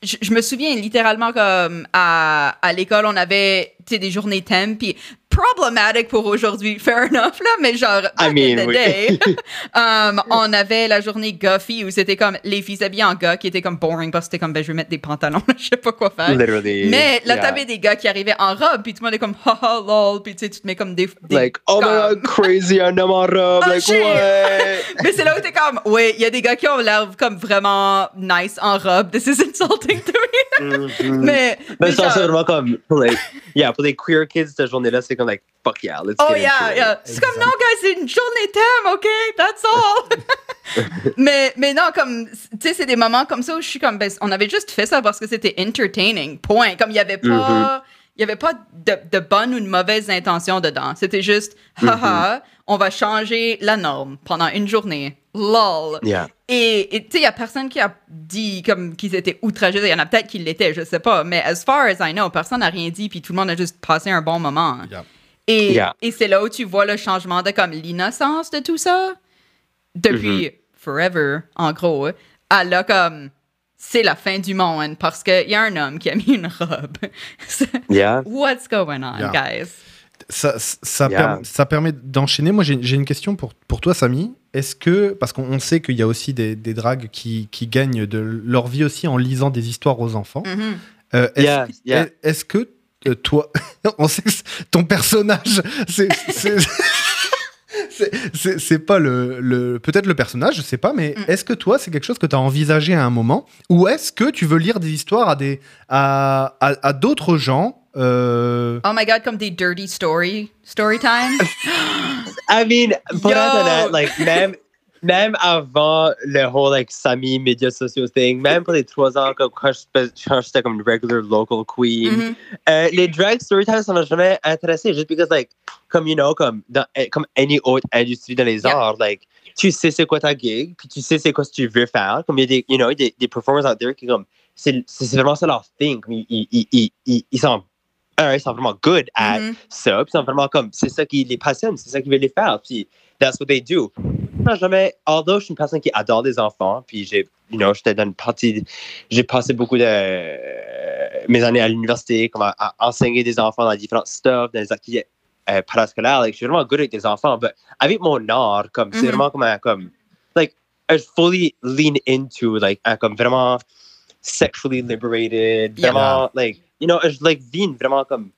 je, je me souviens littéralement comme à, à l'école, on avait tu sais, des journées thèmes, puis problematic pour aujourd'hui, fair enough, là, mais genre, back mean, in the oui. day, um, on avait la journée Guffy où c'était comme les filles habillées en gars qui étaient comme boring parce que c'était comme, ben, je vais mettre des pantalons, je sais pas quoi faire. Literally. Mais là, yeah. t'avais des gars qui arrivaient en robe, puis tout le monde est comme, haha, lol, puis tu sais, tu te mets comme des. des Like, oh my god, crazy, un homme en robe. Oh, like, what? Mais c'est là où t'es comme, ouais, il y a des gars qui ont l'air comme vraiment nice en robe. This is insulting to me. Mhm. Mais, Mais mais genre- vraiment comme, les, yeah, pour les queer kids, cette journée-là, c'est comme, like, fuck yeah, let's Oh get yeah, into it. yeah. C'est comme non, guys, c'est une journée thème, ok? That's all. mais, mais non, comme, tu sais, c'est des moments comme ça où je suis comme, ben, on avait juste fait ça parce que c'était entertaining. Point. Comme il y avait pas. Il y avait pas de, de bonne ou de mauvaise intention dedans. C'était juste, haha, on va changer la norme pendant une journée. Lol. Yeah. Et tu sais, il y a personne qui a dit comme qu'ils étaient outragés. Il y en a peut-être qui l'étaient, je sais pas. Mais as far as I know, personne n'a rien dit, puis tout le monde a juste passé un bon moment. Yeah. Et, Yeah. et c'est là où tu vois le changement de comme l'innocence de tout ça. Depuis forever, en gros. À là, comme, c'est la fin du monde parce qu'il y a un homme qui a mis une robe. Yeah. What's going on, Yeah. guys? Ça, ça, Yeah. ça permet d'enchaîner. Moi, j'ai j'ai une question pour, pour toi, Samy. Est-ce que, parce qu'on on sait qu'il y a aussi des, des dragues qui, qui gagnent de leur vie aussi en lisant des histoires aux enfants, Mhm. euh, est-ce Yeah, yeah. est- est-ce que euh, toi, on sait que ton personnage, c'est. c'est- pas le, le peut-être le personnage, je sais pas, mais Mm. est-ce que toi c'est quelque chose que tu as envisagé à un moment, ou est-ce que tu veux lire des histoires à des à, à, à d'autres gens euh, Oh my god, comme des dirty story, story time? I mean, pour Yo. être honnête, like, même, même avant le whole, like, Sami médias sociaux thing, même pour les trois ans, quand quand j'étais comme regular local queen, Mhm. euh, les drag storytime, ça m'a jamais intéressé, juste because, like, comme, you know, comme, dans, eh, comme any autre industrie dans les Yeah. arts, like, tu sais c'est quoi ta gig, puis tu sais c'est quoi ce que tu veux faire. Comme il y a des, you know, des, des performers out there qui, comme, c'est c'est vraiment ça leur thing. Comme, ils, ils, ils, ils, sont, un, ils sont vraiment good at Mhm. ça. Puis ils sont vraiment comme, c'est ça qui les passionne, c'est ça qui veut les faire. Puis that's what they do. Jamais, although je suis une personne qui adore les enfants, puis j'ai, you know, j'étais dans une partie, j'ai passé beaucoup de euh, mes années à l'université, comme à, à enseigner des enfants dans différents stuff, dans les activités euh, parascolaires. Like, je suis vraiment good avec des enfants, mais avec mon art, comme, c'est Mhm. vraiment comme, un- comme, like, I fully lean into, like, un, comme vraiment sexually liberated, Yeah. vraiment, like, you know, je, like, vraiment comme,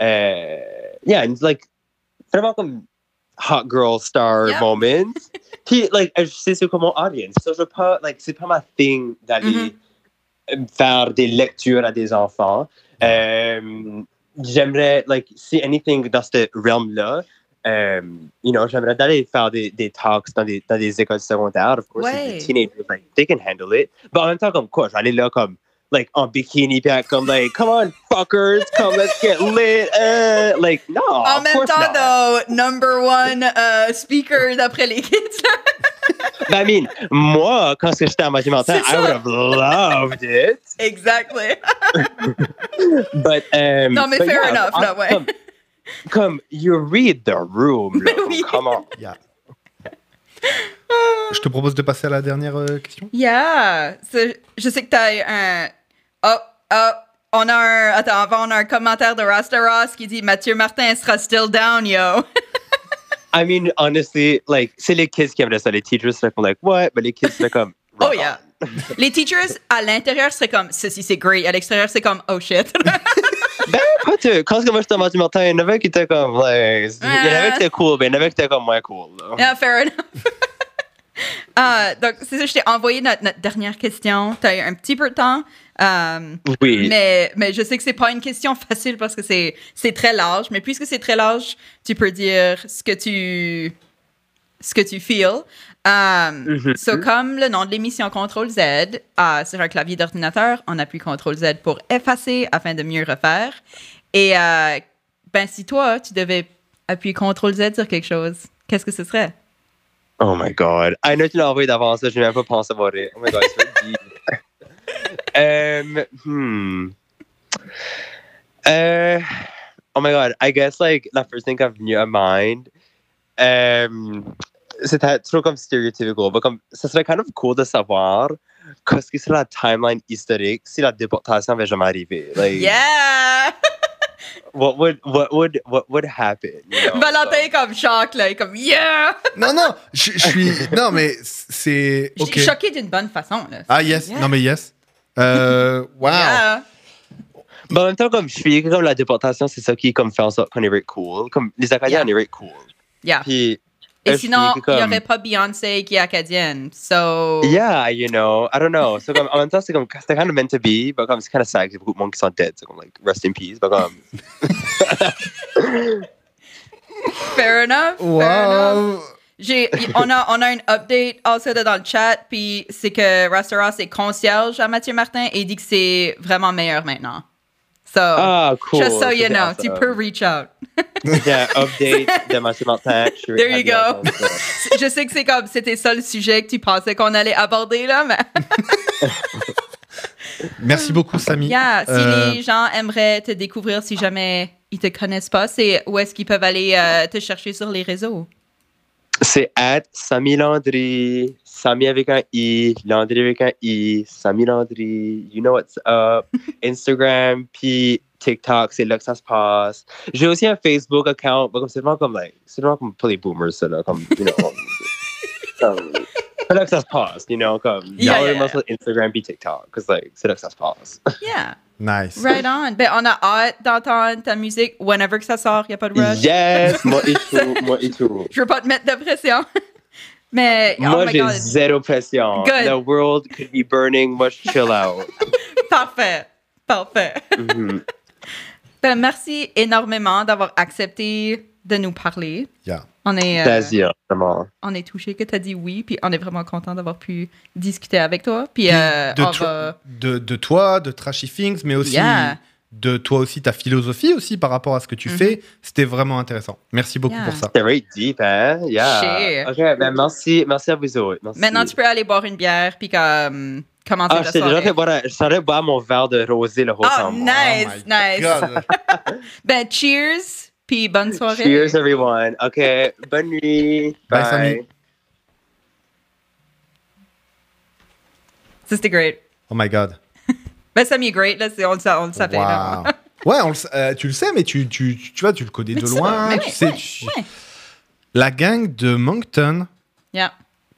euh, yeah, it's like, vraiment comme hot girl star Yeah. moment. Puis, like, je sais c'est mon audience. So, je veux pas, like, c'est pas ma thing d'aller euh, faire des lectures à des enfants. Euh, j'aimerais, like, see anything dans ce realm-là. euh, you know, j'aimerais d'aller faire des, des talks dans des, dans des écoles secondaires. Of course, Ouais. les teenagers, like, they can handle it. But en même temps, comme quoi, j'allais là comme, like, on bikini, puis comme, like, come on, fuckers, come, let's get lit. Euh, like, no, En of même course temps, not. though, number one uh, speaker d'après les kids. But I mean, moi, quand j'étais en mathématiques, C'est I would have loved it. exactly. But, um, Non, mais but fair yeah, enough, en- way. Come, Comme, comme, you read the room, là, oui. come on. Yeah. Je te propose de passer à la dernière euh, question. Yeah. Je sais que t'as un. Oh, oh. On a un. Attends, avant, on a un commentaire de Rasta Ross qui dit Mathieu Martin sera still down, yo. I mean, honestly, like, c'est les kids qui aimeraient ça. Les teachers seraient comme, like, what? Mais les kids seraient comme, Oh, yeah. Les teachers, à l'intérieur, c'est comme ceci, c'est great. À l'extérieur, c'est comme oh shit. Ben, pas tout. Quand moi j'étais en mathématiques, il y en avait qui étaient comme, like, il y en avait qui étaient cool, mais il y en avait qui étaient comme moins cool, là. yeah, fair enough. Ah, donc, c'est ça, je t'ai envoyé notre, notre dernière question. T'as eu un petit peu de temps. Euh, Oui. Mais, mais je sais que c'est pas une question facile parce que c'est, c'est très large. Mais puisque c'est très large, tu peux dire ce que tu, ce que tu feel. Um, Mhm. so, comme le nom de l'émission Contrôle Z, euh, sur un clavier d'ordinateur, on appuie Contrôle Z pour effacer afin de mieux refaire. Et euh, ben, si toi, tu devais appuyer Contrôle Z sur quelque chose, qu'est-ce que ce serait? Oh my god. I know tu l'as envoyé d'avance, je n'ai même pas pensé à voir it. Oh my god, c'est deep. Um, hmm. Uh, oh my god, I guess like the first thing I've venu à mind, um, c'était trop comme stereotypical, mais comme ça serait kind of cool de savoir qu'est-ce que c'est la timeline historique si la déportation avait jamais arrivé. Like, Yeah! what would what would what would happen? You know? Valentin est comme choc, là. Il est comme Yeah! Non, non, je je suis. Non, mais c'est. Je suis choqué d'une bonne façon, là. Ah, yes. Yeah. Non, mais yes. Euh, wow. Yeah. Mais en même temps, comme je suis comme la déportation, c'est ça qui comme fait en sorte qu'on est very cool. Comme les Acadiens, Yeah. on est cool. Yeah. Puis Et sinon, il n'y aurait pas Beyoncé qui est acadienne. So. Yeah, you know, I don't know. So, comme, en même temps, c'est comme, c'était kind of meant to be, but comme, c'est kind of sad, a beaucoup de monde qui sont dead, so, comme, like, rest in peace, but comme, Fair enough. Fair enough. Wow. J'ai, on, a, on a un update also de dans le chat, puis c'est que Restaurant, c'est concierge à Mathieu Martin et il dit que c'est vraiment meilleur maintenant. So, ah, cool. just so you know, awesome. tu peux reach out. Yeah, update de Martin. je There you go. Je sais que c'est comme, c'était ça le sujet que tu pensais qu'on allait aborder, là, mais. Merci beaucoup, Samy. Yeah, si Euh, les gens aimeraient te découvrir, si jamais ils te connaissent pas, c'est où est-ce qu'ils peuvent aller euh, te chercher sur les réseaux? C'est at Samy Landry. Samy avec un I, Landry avec un I, Samy Landry. You know what's up. Instagram, puis TikTok, c'est là que ça se passe. J'ai aussi un Facebook account, mais comme c'est vraiment comme, like, c'est vraiment comme pour les boomers, ça, là, comme, you know. comme, c'est là que ça se passe, you know, comme, Yeah, yeah, yeah, yeah. Instagram puis TikTok, because, like, c'est là que ça se passe. Yeah, Nice. right on. Ben, on a hâte d'entendre ta musique whenever que ça sort, il n'y a pas de rush. Yes, moi et tout, moi et tout. Je veux pas te mettre de pression. Mais, oh Moi, j'ai zéro pression. Good. The world could be burning, moi, je chill out. parfait. Parfait. Mhm. Ben, merci énormément d'avoir accepté de nous parler. Yeah. On est, euh, Plaisir, vraiment. on est touché que tu as dit oui, puis on est vraiment content d'avoir pu discuter avec toi. Puis, Puis euh, de, toi- va... de, de toi, de Trashy Things, mais aussi Yeah. de toi aussi, ta philosophie aussi par rapport à ce que tu Mhm. fais. C'était vraiment intéressant. Merci beaucoup Yeah. pour ça. C'est very deep, hein? Yeah. Shit. OK, ben merci, merci à vous autres. Merci. Maintenant, tu peux aller boire une bière, puis comme, commencer Ah, la je t'ai déjà soirée. fait boire, je t'aurais boire mon verre de rosé, le rose Ah, en moi. nice, Oh nice. God. Ben, cheers, puis bonne soirée. Cheers, everyone. OK, bonne nuit. Bye, Bye. C'était great. Oh my God. Ben, m'est great, là, c'est- on, on le savait. là. Wow. Ouais, on le euh, tu le sais, mais tu, tu, tu, tu vois, tu le connais Mais de loin. mais tu ouais, sais, ouais, tu- ouais. La gang de Moncton, Yeah,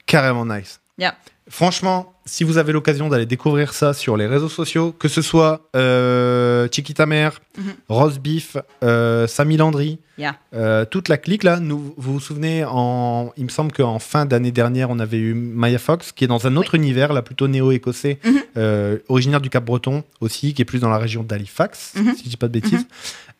carrément nice. yeah. Franchement, si vous avez l'occasion d'aller découvrir ça sur les réseaux sociaux, que ce soit euh, Chiquita Mère, Mhm. Rose Beef, euh, Samy Landry, Yeah. euh, toute la clique là, nous, vous vous souvenez, en, il me semble qu'en fin d'année dernière, on avait eu Maya Fox, qui est dans un autre univers, là plutôt néo-écossais, Mhm. euh, originaire du Cap-Breton aussi, qui est plus dans la région d'Halifax, Mhm. si je dis pas de bêtises.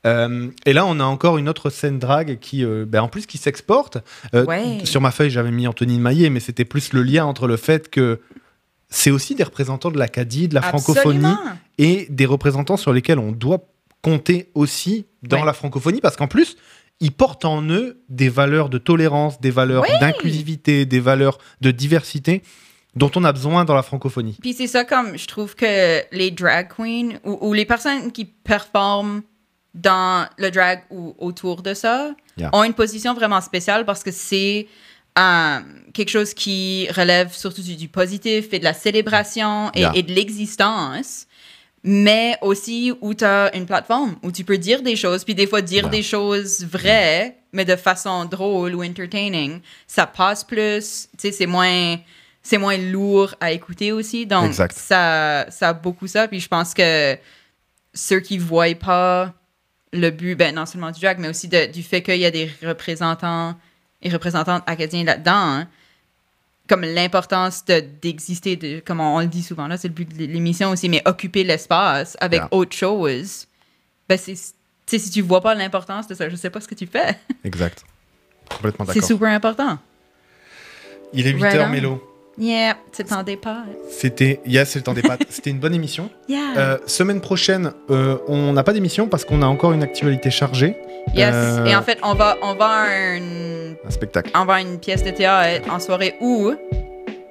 Euh, et là, on a encore une autre scène drague qui, euh, ben, en plus, qui s'exporte. Euh, Ouais. Sur ma feuille, j'avais mis Anthony Maillet, mais c'était plus le lien entre le fait que c'est aussi des représentants de l'Acadie, de la francophonie, Absolument. et des représentants sur lesquels on doit compter aussi dans Ouais. la francophonie, parce qu'en plus, ils portent en eux des valeurs de tolérance, des valeurs Oui. d'inclusivité, des valeurs de diversité dont on a besoin dans la francophonie. Puis c'est ça comme je trouve que les drag queens ou, ou les personnes qui performent dans le drag ou autour de ça Yeah. ont une position vraiment spéciale parce que c'est euh, quelque chose qui relève surtout du, du positif et de la célébration et, Yeah. et de l'existence, mais aussi où tu as une plateforme où tu peux dire des choses, puis des fois dire Yeah. des choses vraies, mais de façon drôle ou entertaining. Ça passe plus, tu sais, c'est moins, c'est moins lourd à écouter aussi. Donc, Exact. ça, ça a beaucoup ça. Puis je pense que ceux qui voient pas le but, ben, non seulement du drag, mais aussi de- du fait qu'il y a des représentants et représentantes acadiens là-dedans, hein, comme l'importance de- d'exister, de, comme on, on le dit souvent, là, c'est le but de l'émission aussi, mais occuper l'espace avec Yeah. autre chose, ben c'est, tu sais, si tu vois pas l'importance de ça, je sais pas ce que tu fais. Exact. Complètement C'est d'accord. super important. Il est 8h, Right. Mélo. Yeah, c'est le temps des pâtes. C'était, yes, c'est le temps des pâtes. C'était une bonne émission. Yeah. Euh, semaine prochaine, euh, on n'a pas d'émission parce qu'on a encore une actualité chargée. yes. euh, Et en fait, on va, on va un Un spectacle. on va une pièce de théâtre en soirée où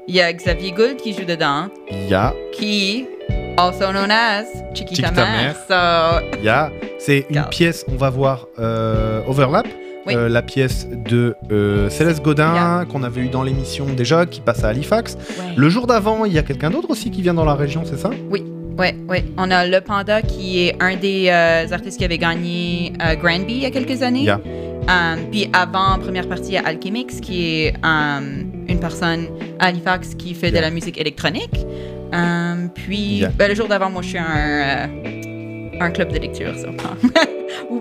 il y a Xavier Gould qui joue dedans, Il y a qui Also known as Chiquita, Chiquita Mare. So, Il y a, c'est une pièce, on va voir Overlap, Oui. euh, la pièce de euh, Céleste Godin qu'on avait eu dans l'émission déjà, qui passe à Halifax. ouais. Le jour d'avant, il y a quelqu'un d'autre aussi qui vient dans la région, c'est ça? Ouais, ouais. On a Le Panda qui est un des euh, artistes qui avait gagné Granby il y a quelques années. Yeah. Um, puis avant, première partie, il y a Alchemix qui est um, une personne à Halifax qui fait de la musique électronique. Um, puis Yeah. ben, le jour d'avant, moi, je suis un, un club de lecture. Woo!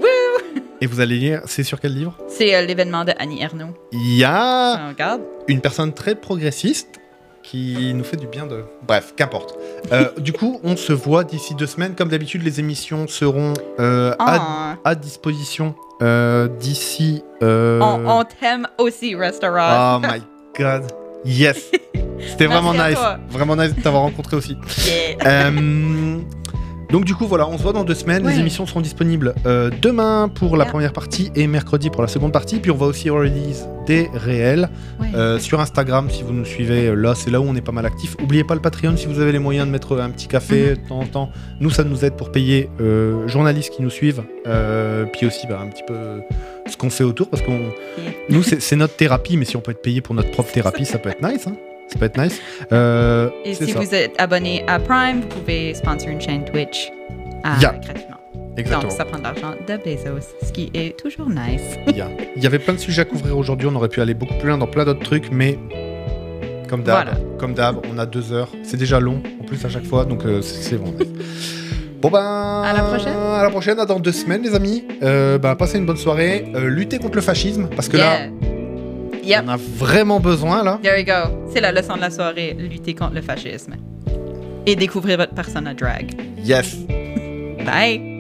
Et vous allez lire, c'est sur quel livre? C'est euh, l'événement de Annie Ernaux. Il y a On regarde. une personne très progressiste qui nous fait du bien de... Bref, qu'importe. Euh, du coup, on se voit d'ici deux semaines. Comme d'habitude, les émissions seront euh, à, Ah, à disposition d'ici... on on t'aime aussi, Restaurant. Oh my god. Yes. C'était vraiment nice. toi. Vraiment nice de t'avoir rencontré aussi. Yeah. Euh, donc du coup voilà, on se voit dans deux semaines. Les émissions seront disponibles euh, demain pour la première partie et mercredi pour la seconde partie. Puis on va aussi release des réels Ouais. euh, sur Instagram si vous nous suivez. Là, c'est là où on est pas mal actif. Oubliez pas le Patreon si vous avez les moyens de mettre un petit café Mhm. de temps en temps. Nous, ça nous aide pour payer euh, journalistes qui nous suivent. Euh, puis aussi bah, un petit peu ce qu'on fait autour parce qu'on nous c'est c'est notre thérapie. Mais si on peut être payé pour notre propre thérapie, ça peut être nice. hein. Ça peut être nice. Euh, Et si ça. vous êtes abonné à Prime, vous pouvez sponsor une chaîne Twitch euh, Yeah. gratuitement. Exactement. Donc, ça prend de l'argent de Bezos, ce qui est toujours nice. Il y, a- il y avait plein de sujets à couvrir aujourd'hui. On aurait pu aller beaucoup plus loin dans plein d'autres trucs, mais comme d'hab, Voilà. comme d'hab, on a deux heures. C'est déjà long en plus à chaque fois, donc euh, c'est bon. Bon ben, À la prochaine. À la prochaine, à dans deux semaines, les amis. Euh, ben, passez une bonne soirée. Euh, luttez contre le fascisme, parce que là, Yeah. Yep. on a vraiment besoin là. There you go. C'est la leçon de la soirée, lutter contre le fascisme. Et découvrir votre persona drag. Yes. Bye!